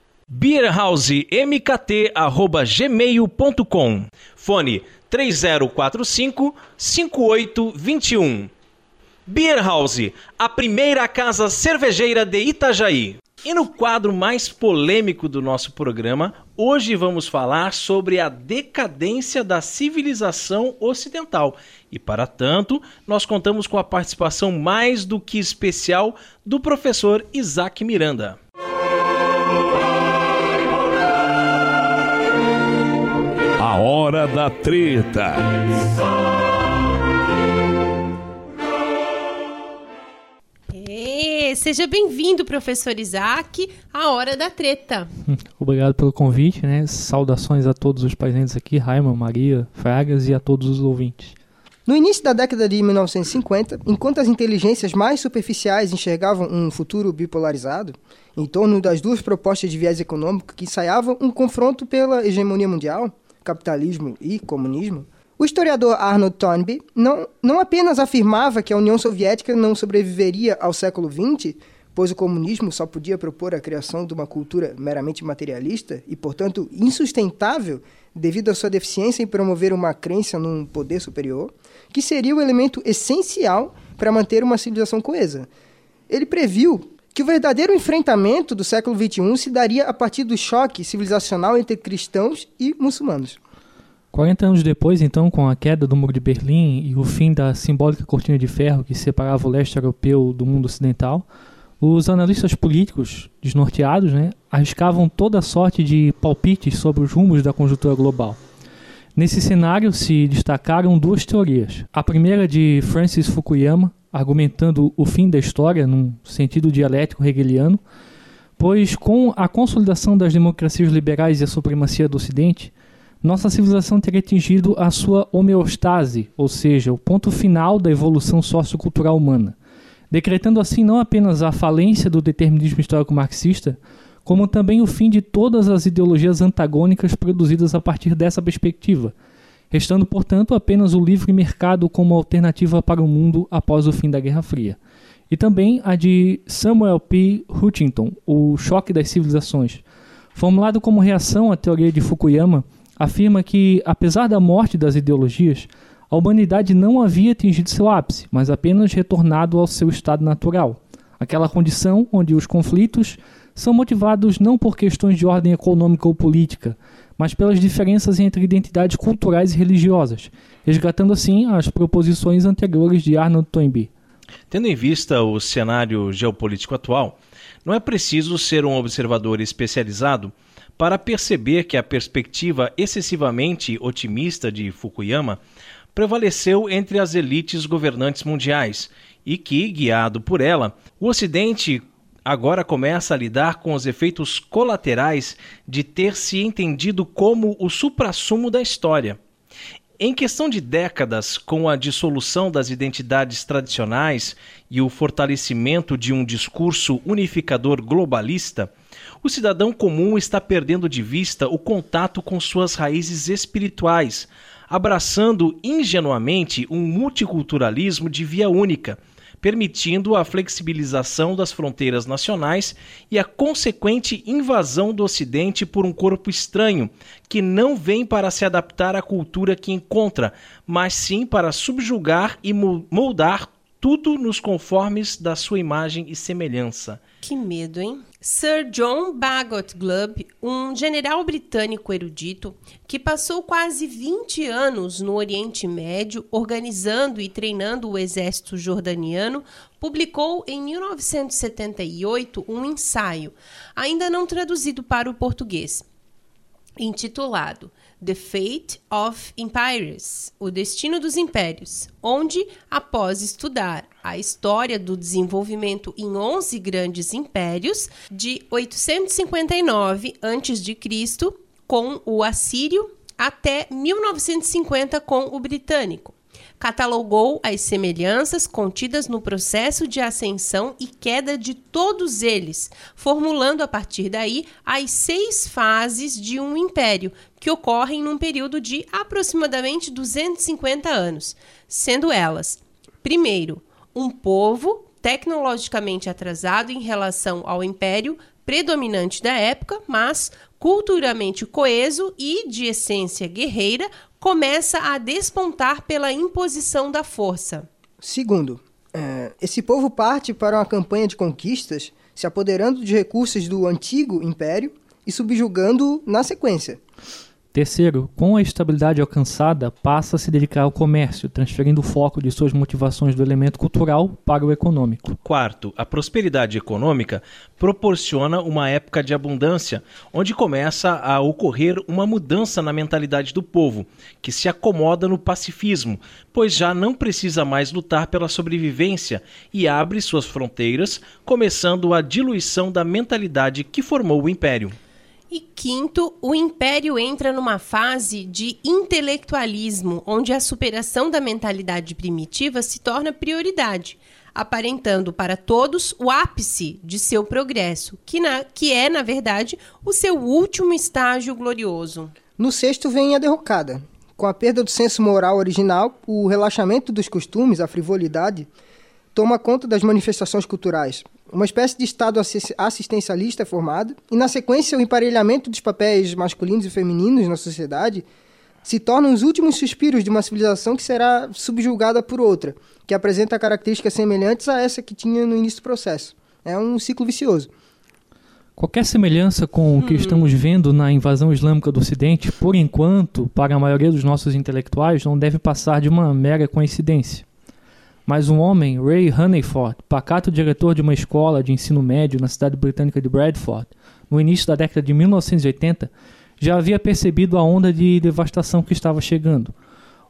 beerhousemkt@gmail.com. Fone 3045 5821. Beer House, a primeira casa cervejeira de Itajaí. E no quadro mais polêmico do nosso programa, hoje vamos falar sobre a decadência da civilização ocidental. E para tanto, nós contamos com a participação mais do que especial do professor Isaac Miranda. Hora da treta. E seja bem-vindo, professor Isaac, à Hora da Treta. Obrigado pelo convite, né? Saudações a todos os presentes aqui, Raima, Maria, Fragas e a todos os ouvintes. No início da década de 1950, enquanto as inteligências mais superficiais enxergavam um futuro bipolarizado, em torno das duas propostas de viés econômico que ensaiavam um confronto pela hegemonia mundial, capitalismo e comunismo, o historiador Arnold Toynbee não, não apenas afirmava que a União Soviética não sobreviveria ao século XX, pois o comunismo só podia propor a criação de uma cultura meramente materialista e, portanto, insustentável devido à sua deficiência em promover uma crença num poder superior, que seria o elemento essencial para manter uma civilização coesa. Ele previu que o verdadeiro enfrentamento do século XXI se daria a partir do choque civilizacional entre cristãos e muçulmanos. 40 anos depois, então, com a queda do Muro de Berlim e o fim da simbólica cortina de ferro que separava o leste europeu do mundo ocidental, os analistas políticos, desnorteados, né, arriscavam toda sorte de palpites sobre os rumos da conjuntura global. Nesse cenário se destacaram duas teorias. A primeira de Francis Fukuyama, argumentando o fim da história num sentido dialético hegeliano, pois com a consolidação das democracias liberais e a supremacia do Ocidente, nossa civilização teria atingido a sua homeostase, ou seja, o ponto final da evolução sociocultural humana, decretando assim não apenas a falência do determinismo histórico marxista, como também o fim de todas as ideologias antagônicas produzidas a partir dessa perspectiva, restando, portanto, apenas o livre mercado como alternativa para o mundo após o fim da Guerra Fria. E também a de Samuel P. Huntington, o choque das civilizações, formulado como reação à teoria de Fukuyama, afirma que, apesar da morte das ideologias, a humanidade não havia atingido seu ápice, mas apenas retornado ao seu estado natural, aquela condição onde os conflitos são motivados não por questões de ordem econômica ou política, mas pelas diferenças entre identidades culturais e religiosas, resgatando assim as proposições anteriores de Arnold Toynbee. Tendo em vista o cenário geopolítico atual, não é preciso ser um observador especializado para perceber que a perspectiva excessivamente otimista de Fukuyama prevaleceu entre as elites governantes mundiais e que, guiado por ela, o Ocidente agora começa a lidar com os efeitos colaterais de ter se entendido como o suprassumo da história. Em questão de décadas, com a dissolução das identidades tradicionais e o fortalecimento de um discurso unificador globalista, o cidadão comum está perdendo de vista o contato com suas raízes espirituais, abraçando ingenuamente um multiculturalismo de via única permitindo a flexibilização das fronteiras nacionais e a consequente invasão do Ocidente por um corpo estranho, que não vem para se adaptar à cultura que encontra, mas sim para subjugar e moldar tudo nos conformes da sua imagem e semelhança. Que medo, hein? Sir John Bagot Glubb, um general britânico erudito que passou quase 20 anos no Oriente Médio organizando e treinando o exército jordaniano, publicou em 1978 um ensaio, ainda não traduzido para o português, intitulado The Fate of Empires, O Destino dos Impérios, onde, após estudar a história do desenvolvimento em 11 grandes impérios, de 859 a.C. com o assírio até 1950 com o britânico, catalogou as semelhanças contidas no processo de ascensão e queda de todos eles, formulando a partir daí as seis fases de um império, que ocorrem num período de aproximadamente 250 anos, sendo elas: primeiro, um povo tecnologicamente atrasado em relação ao império predominante da época, mas culturalmente coeso e de essência guerreira, começa a despontar pela imposição da força. Segundo, é, esse povo parte para uma campanha de conquistas, se apoderando de recursos do antigo império e subjugando na sequência. Terceiro, com a estabilidade alcançada, passa a se dedicar ao comércio, transferindo o foco de suas motivações do elemento cultural para o econômico. Quarto, a prosperidade econômica proporciona uma época de abundância, onde começa a ocorrer uma mudança na mentalidade do povo, que se acomoda no pacifismo, pois já não precisa mais lutar pela sobrevivência e abre suas fronteiras, começando a diluição da mentalidade que formou o império. E quinto, o império entra numa fase de intelectualismo, onde a superação da mentalidade primitiva se torna prioridade, aparentando para todos o ápice de seu progresso, que, na, que é, na verdade, o seu último estágio glorioso. No sexto vem a derrocada. Com a perda do senso moral original, o relaxamento dos costumes, a frivolidade, toma conta das manifestações culturais, uma espécie de Estado assistencialista é formado, e na sequência o emparelhamento dos papéis masculinos e femininos na sociedade se tornam os últimos suspiros de uma civilização que será subjugada por outra, que apresenta características semelhantes a essa que tinha no início do processo. É um ciclo vicioso. Qualquer semelhança com o que uhum. estamos vendo na invasão islâmica do Ocidente, por enquanto, para a maioria dos nossos intelectuais, não deve passar de uma mera coincidência. Mas um homem, Ray Honeyford, pacato diretor de uma escola de ensino médio na cidade britânica de Bradford, no início da década de 1980, já havia percebido a onda de devastação que estava chegando.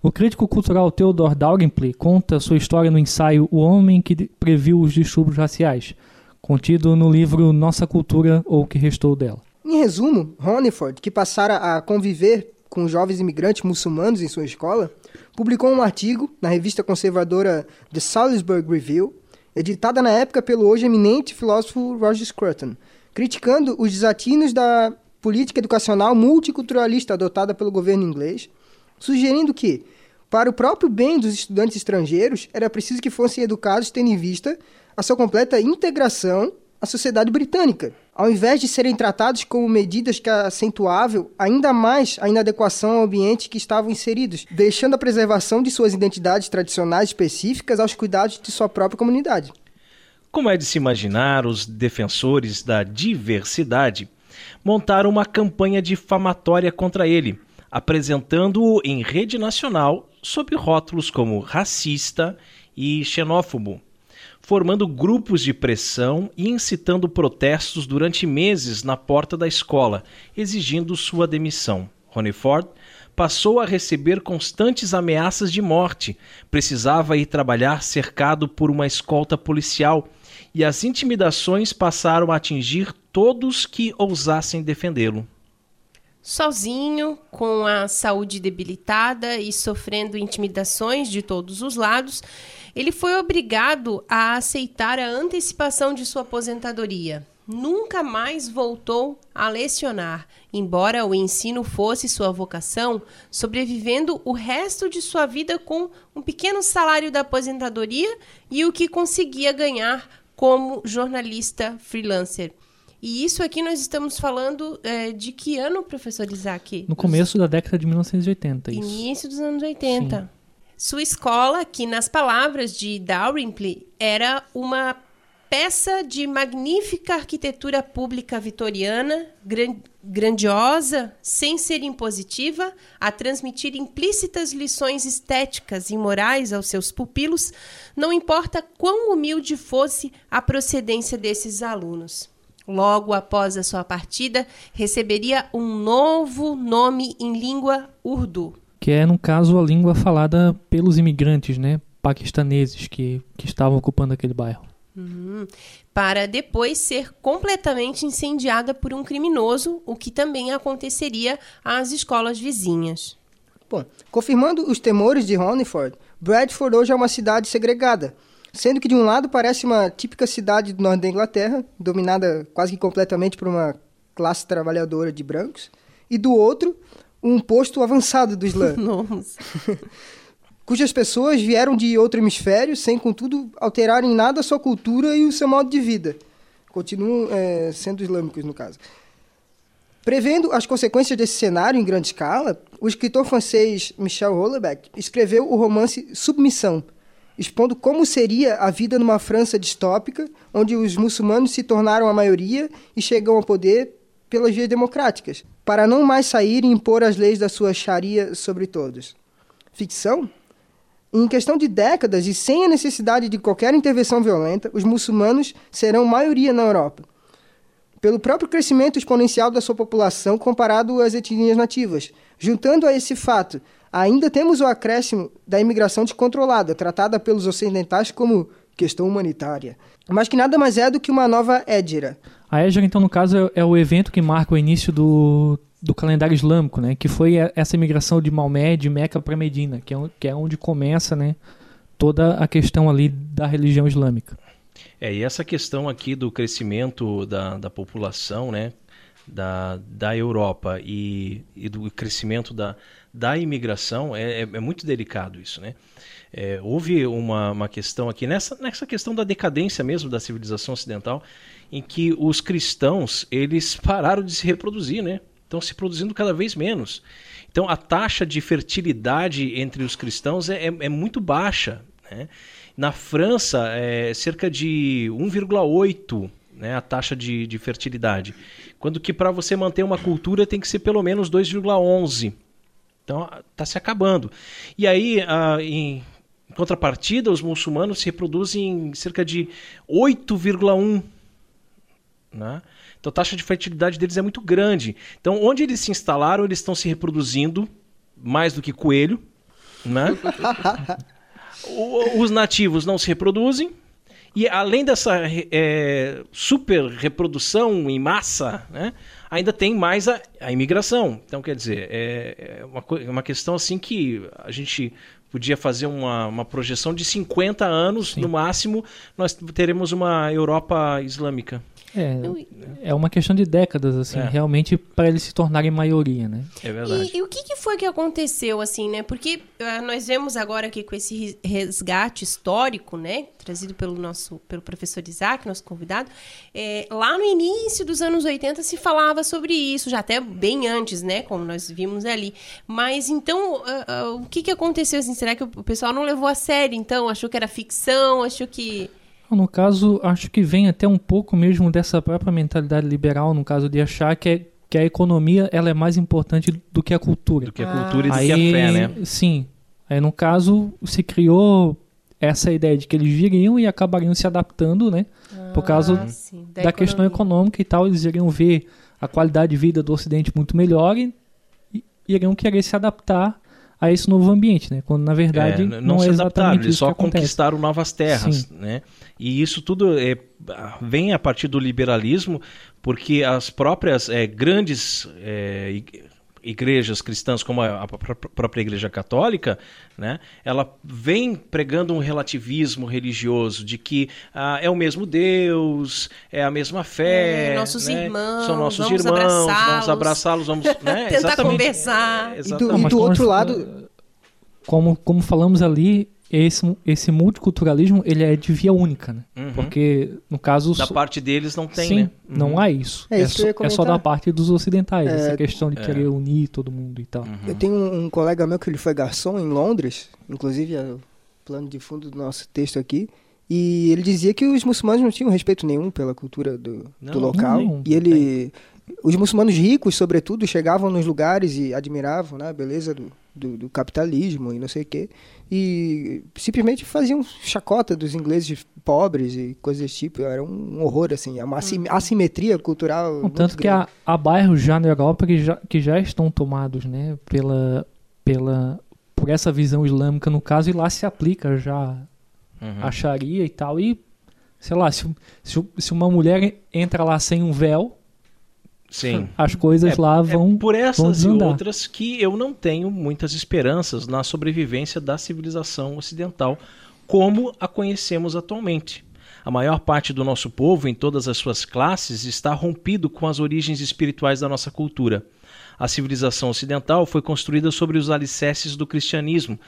O crítico cultural Theodore Dalrymple conta sua história no ensaio O Homem que Previu os Distúrbios Raciais, contido no livro Nossa Cultura ou o que Restou dela. Em resumo, Honeyford, que passara a conviver com jovens imigrantes muçulmanos em sua escola, publicou um artigo na revista conservadora The Salisbury Review, editada na época pelo hoje eminente filósofo Roger Scruton, criticando os desatinos da política educacional multiculturalista adotada pelo governo inglês, sugerindo que, para o próprio bem dos estudantes estrangeiros, era preciso que fossem educados tendo em vista a sua completa integração à sociedade britânica, ao invés de serem tratados como medidas que acentuavam ainda mais a inadequação ao ambiente que estavam inseridos, deixando a preservação de suas identidades tradicionais específicas aos cuidados de sua própria comunidade. Como é de se imaginar, os defensores da diversidade montaram uma campanha difamatória contra ele, apresentando-o em rede nacional sob rótulos como racista e xenófobo, formando grupos de pressão e incitando protestos durante meses na porta da escola, exigindo sua demissão. Rony Ford passou a receber constantes ameaças de morte, precisava ir trabalhar cercado por uma escolta policial e as intimidações passaram a atingir todos que ousassem defendê-lo. Sozinho, com a saúde debilitada e sofrendo intimidações de todos os lados, ele foi obrigado a aceitar a antecipação de sua aposentadoria. Nunca mais voltou a lecionar, embora o ensino fosse sua vocação, sobrevivendo o resto de sua vida com um pequeno salário da aposentadoria e o que conseguia ganhar como jornalista freelancer. E isso aqui nós estamos falando é, de que ano, professor Isaac? No começo da década de 1980. Isso. Início dos anos 80. Sim. Sua escola, que nas palavras de Dalrymple, era uma peça de magnífica arquitetura pública vitoriana, gran grandiosa, sem ser impositiva, a transmitir implícitas lições estéticas e morais aos seus pupilos, não importa quão humilde fosse a procedência desses alunos. Logo após a sua partida, receberia um novo nome em língua urdu. Que é, no caso, a língua falada pelos imigrantes, né? Paquistaneses que, que estavam ocupando aquele bairro. Uhum. Para depois ser completamente incendiada por um criminoso, o que também aconteceria às escolas vizinhas. Bom, confirmando os temores de Honeyford, Bradford hoje é uma cidade segregada, sendo que de um lado parece uma típica cidade do norte da Inglaterra, dominada quase que completamente por uma classe trabalhadora de brancos, e do outro, um posto avançado do Islã. Nossa. cujas pessoas vieram de outro hemisfério sem, contudo, alterar em nada a sua cultura e o seu modo de vida. Continuam é, sendo islâmicos, no caso. Prevendo as consequências desse cenário em grande escala, o escritor francês Michel Houellebecq escreveu o romance Submissão, expondo como seria a vida numa França distópica, onde os muçulmanos se tornaram a maioria e chegam ao poder pelas vias democráticas, para não mais sair e impor as leis da sua Sharia sobre todos. Ficção? Em questão de décadas e sem a necessidade de qualquer intervenção violenta, os muçulmanos serão maioria na Europa. Pelo próprio crescimento exponencial da sua população comparado às etnias nativas. Juntando a esse fato, ainda temos o acréscimo da imigração descontrolada, tratada pelos ocidentais como questão humanitária, mas que nada mais é do que uma nova Égira. A Égira, então, no caso, é, é o evento que marca o início do, do calendário islâmico, né? Que foi essa migração de Maomé, de Meca para Medina, que é, que é onde começa, né? Toda a questão ali da religião islâmica. É, e essa questão aqui do crescimento da, da população, né? Da, da Europa e, e do crescimento da, da imigração é, é, é muito delicado isso, né? É, houve uma, uma questão aqui nessa, nessa questão da decadência mesmo da civilização ocidental, em que os cristãos eles pararam de se reproduzir, né? estão se produzindo cada vez menos. Então a taxa de fertilidade entre os cristãos é, é, é muito baixa. Né? Na França, é cerca de 1,8 né, a taxa de, de fertilidade. Quando que para você manter uma cultura tem que ser pelo menos 2,11. Então está se acabando. E aí, em contrapartida, os muçulmanos se reproduzem em cerca de 8,1. Né? Então a taxa de fertilidade deles é muito grande. Então, onde eles se instalaram, eles estão se reproduzindo mais do que coelho, né? os nativos não se reproduzem. E além dessa é, super reprodução em massa, né, ainda tem mais a, a imigração. Então, quer dizer, é, é uma, é uma questão assim que a gente podia fazer uma, uma projeção de 50 anos, Sim. no máximo, nós teremos uma Europa islâmica. É, é uma questão de décadas, assim, é. realmente, para eles se tornarem maioria, né? É verdade. E, e o que, que, foi que aconteceu, assim, né? Porque uh, nós vemos agora aqui com esse resgate histórico, né? Trazido pelo nosso, pelo professor Isaac, nosso convidado. É, lá no início dos anos 80 se falava sobre isso, já até bem antes, né? Como nós vimos ali. Mas, então, uh, uh, o que, que aconteceu, assim? Será que o pessoal não levou a sério, então? Achou que era ficção? Achou que... No caso, acho que vem até um pouco mesmo dessa própria mentalidade liberal, no caso de achar que, é, que a economia ela é mais importante do que a cultura. Do que a cultura e do Aí, que a fé, né? Sim. Aí, no caso, se criou essa ideia de que eles viriam e acabariam se adaptando, né? Por causa Ah, sim, da, questão econômica e tal, eles iriam ver a qualidade de vida do Ocidente muito melhor e, e iriam querer se adaptar a esse novo ambiente, né? Quando na verdade É, não, não é se adaptaram, exatamente eles isso que só conquistaram novas terras, Sim. né? E isso tudo é, vem a partir do liberalismo, porque as próprias é, grandes é, ig- igrejas cristãs, como a, a pró- própria Igreja Católica, né? Ela vem pregando um relativismo religioso de que ah, é o mesmo Deus, é a mesma fé, É, nossos né? irmãos, são nossos vamos irmãos, vamos abraçá-los. vamos né? Tentar Exatamente. conversar. É, E do, exatamente. e do outro lado, Como, como falamos ali, esse, esse multiculturalismo ele é de via única, né? Uhum. Porque, no caso... Da só- parte deles não tem, sim, né? não Uhum. há isso. É É, isso é só da parte dos ocidentais, É, essa questão de é. querer unir todo mundo e tal. Uhum. eu tenho um, um colega meu que ele foi garçom em Londres, inclusive é o plano de fundo do nosso texto aqui, e ele dizia que os muçulmanos não tinham respeito nenhum pela cultura do, Não, do local. não, e ele. Os muçulmanos ricos, sobretudo, chegavam nos lugares e admiravam né, a beleza do, do, do capitalismo e não sei o quê. E simplesmente faziam chacota dos ingleses pobres e coisas desse tipo. Era um horror, assim. É uma assim- assimetria cultural. Tanto que grande. há, há bairros já na Europa que já, que já estão tomados, né, pela, pela, por essa visão islâmica no caso, e lá se aplica já Uhum. a Sharia e tal. E, sei lá, se, se, se uma mulher entra lá sem um véu, Sim. as coisas lá É vão. por vão essas e desandar. outras que eu não tenho muitas esperanças na sobrevivência da civilização ocidental como a conhecemos atualmente. A maior parte do nosso povo, em todas as suas classes, está rompido com as origens espirituais da nossa cultura. A civilização ocidental foi construída sobre os alicerces do cristianismo,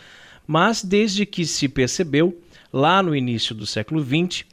mas desde que se percebeu, lá no início do século XX,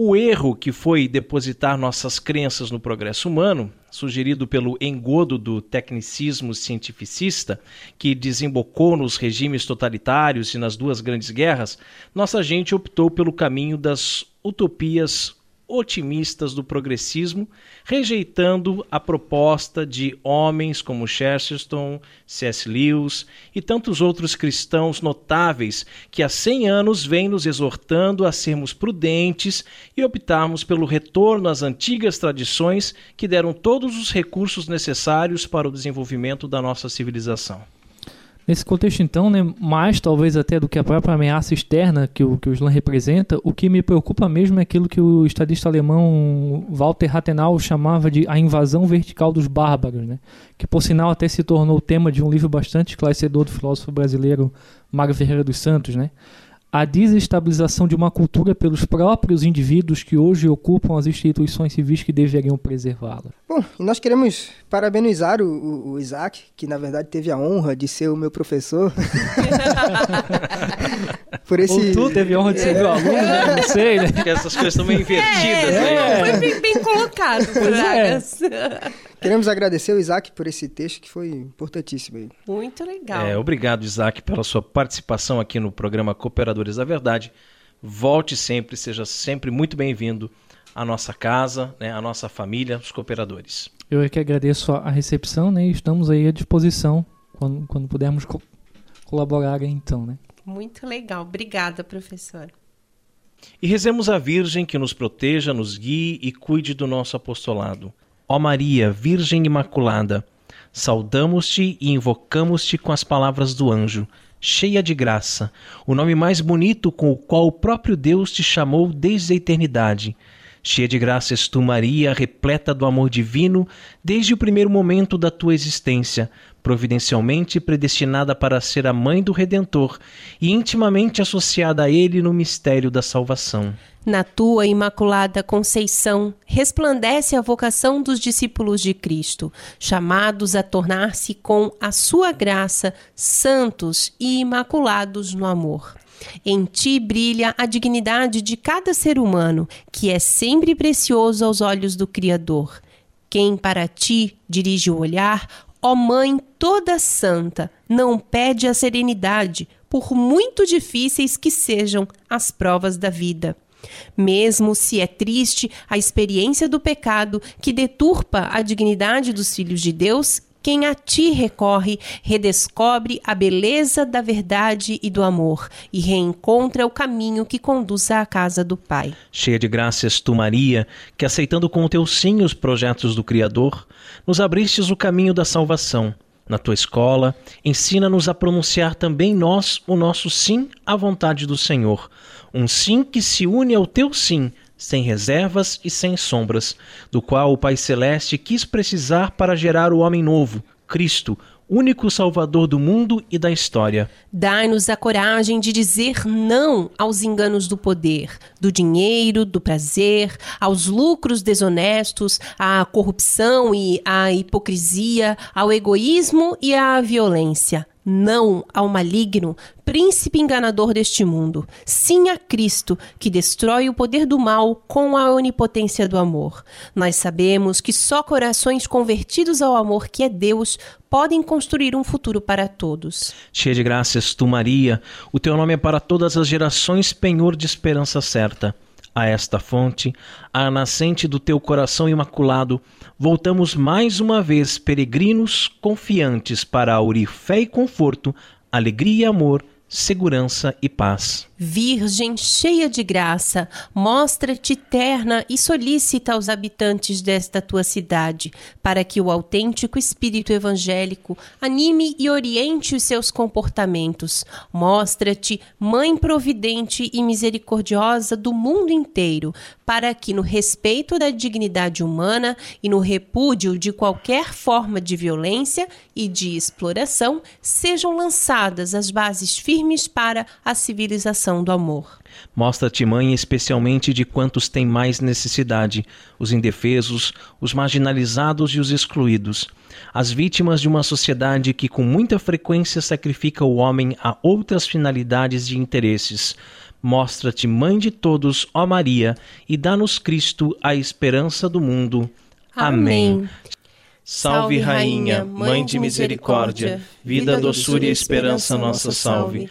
o erro que foi depositar nossas crenças no progresso humano, sugerido pelo engodo do tecnicismo cientificista, que desembocou nos regimes totalitários e nas duas grandes guerras, nossa gente optou pelo caminho das utopias otimistas do progressismo, rejeitando a proposta de homens como Chesterton, C.S. Lewis e tantos outros cristãos notáveis que há 100 anos vêm nos exortando a sermos prudentes e optarmos pelo retorno às antigas tradições que deram todos os recursos necessários para o desenvolvimento da nossa civilização. Nesse contexto, então, né, mais talvez até do que a própria ameaça externa que o, que o Islã representa, o que me preocupa mesmo é aquilo que o estadista alemão Walter Rathenau chamava de a invasão vertical dos bárbaros, né? que por sinal até se tornou tema de um livro bastante esclarecedor do filósofo brasileiro Mário Ferreira dos Santos, né? A desestabilização de uma cultura pelos próprios indivíduos que hoje ocupam as instituições civis que deveriam preservá-la. Bom, e nós queremos parabenizar o, o- o Isaac, que na verdade teve a honra de ser o meu professor. Por esse. Ou tu teve a honra de ser meu aluno, né? Não sei, né? Porque essas coisas estão meio invertidas É, aí. Foi bem, bem colocado, Bragas. Queremos agradecer o Isaac por esse texto que foi importantíssimo aí. Muito legal. É, obrigado, Isaac, pela sua participação aqui no programa Cooperadores da Verdade. Volte sempre, seja sempre muito bem-vindo à nossa casa, né, à nossa família, os cooperadores. Eu é que agradeço a recepção, né? E estamos aí à disposição quando, quando pudermos co- colaborar então, né? Muito legal. Obrigada, professor. E rezemos a Virgem que nos proteja, nos guie e cuide do nosso apostolado. Ó Maria, Virgem Imaculada, saudamos-te e invocamos-te com as palavras do anjo, cheia de graça, o nome mais bonito com o qual o próprio Deus te chamou desde a eternidade. Cheia de graça és tu, Maria, repleta do amor divino, desde o primeiro momento da tua existência, providencialmente predestinada para ser a mãe do Redentor e intimamente associada a ele no mistério da salvação. Na tua imaculada conceição resplandece a vocação dos discípulos de Cristo, chamados a tornar-se com a sua graça santos e imaculados no amor. Em ti brilha a dignidade de cada ser humano, que é sempre precioso aos olhos do Criador. Quem para ti dirige o olhar, ó Mãe toda santa, não pede a serenidade, por muito difíceis que sejam as provas da vida. Mesmo se é triste a experiência do pecado que deturpa a dignidade dos filhos de Deus, quem a ti recorre redescobre a beleza da verdade e do amor e reencontra o caminho que conduz à casa do Pai. Cheia de graças, tu, Maria, que aceitando com o teu sim os projetos do Criador, nos abristes o caminho da salvação. Na tua escola, ensina-nos a pronunciar também nós o nosso sim à vontade do Senhor, um sim que se une ao teu sim, sem reservas e sem sombras, do qual o Pai Celeste quis precisar para gerar o homem novo, Cristo, único Salvador do mundo e da história. Dai-nos a coragem de dizer não aos enganos do poder, do dinheiro, do prazer, aos lucros desonestos, à corrupção e à hipocrisia, ao egoísmo e à violência não ao maligno, príncipe enganador deste mundo, sim a Cristo, que destrói o poder do mal com a onipotência do amor. Nós sabemos que só corações convertidos ao amor que é Deus podem construir um futuro para todos. Cheia de graças, tu, Maria, o teu nome é para todas as gerações penhor de esperança certa. A esta fonte, a nascente do teu coração imaculado, voltamos mais uma vez peregrinos confiantes para aurir fé e conforto, alegria e amor segurança e paz. Virgem cheia de graça, mostra-te terna e solicita aos habitantes desta tua cidade, para que o autêntico espírito evangélico anime e oriente os seus comportamentos. Mostra-te mãe providente e misericordiosa do mundo inteiro, para que no respeito da dignidade humana e no repúdio de qualquer forma de violência e de exploração sejam lançadas as bases firmes para a civilização do amor. Mostra-te, mãe, especialmente de quantos têm mais necessidade: os indefesos, os marginalizados e os excluídos, as vítimas de uma sociedade que com muita frequência sacrifica o homem a outras finalidades e interesses. Mostra-te, mãe de todos, ó Maria, e dá-nos Cristo a esperança do mundo. Amém. Amém. Salve, Rainha, Mãe de Misericórdia, vida, doçura e esperança nossa salve.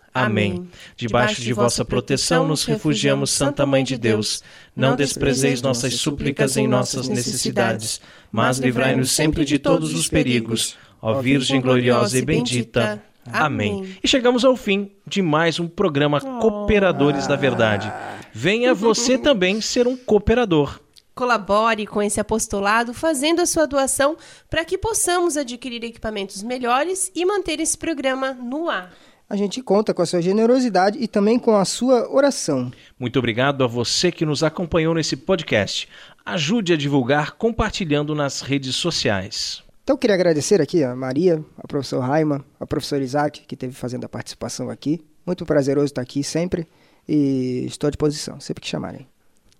Amém. Debaixo de vossa proteção nos refugiamos, Santa Mãe de Deus. Não desprezeis nossas súplicas em nossas necessidades, mas livrai-nos sempre de todos os perigos. Ó Virgem gloriosa e bendita. Amém. E chegamos ao fim de mais um programa Cooperadores da Verdade. Venha você também ser um cooperador. Colabore com esse apostolado fazendo a sua doação para que possamos adquirir equipamentos melhores e manter esse programa no ar. A gente conta com a sua generosidade e também com a sua oração. Muito obrigado a você que nos acompanhou nesse podcast. Ajude a divulgar compartilhando nas redes sociais. Então eu queria agradecer aqui a Maria, a professor Raima, a professor Isaac, que esteve fazendo a participação aqui. Muito prazeroso estar aqui sempre e estou à disposição, sempre que chamarem.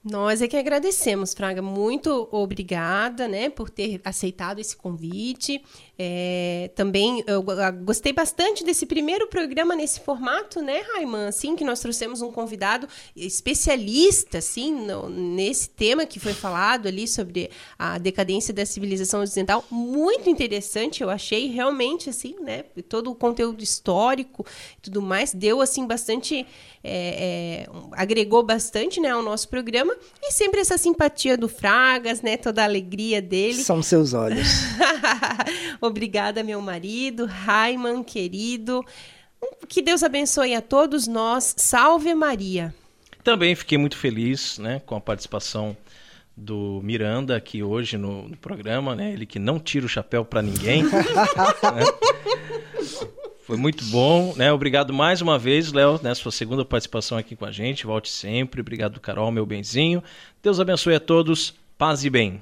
Nós é que agradecemos, Fraga. Muito obrigada, né, por ter aceitado esse convite. É, também eu gostei bastante desse primeiro programa nesse formato, né, Raiman? Assim, que nós trouxemos um convidado especialista, assim, no, nesse tema que foi falado ali sobre a decadência da civilização ocidental. Muito interessante, eu achei realmente, assim, né? Todo o conteúdo histórico e tudo mais deu, assim, bastante. É, é, agregou bastante, né, ao nosso programa. E sempre essa simpatia do Fragas, né? Toda a alegria dele. São seus olhos. Obrigada, meu marido, Raiman, querido. Que Deus abençoe a todos nós. Salve Maria. Também fiquei muito feliz né, com a participação do Miranda aqui hoje no, no programa, né? Ele que não tira o chapéu para ninguém. né? Foi muito bom, né? Obrigado mais uma vez, Léo, né? Sua segunda participação aqui com a gente. Volte sempre. Obrigado, Carol, meu benzinho. Deus abençoe a todos. Paz e bem.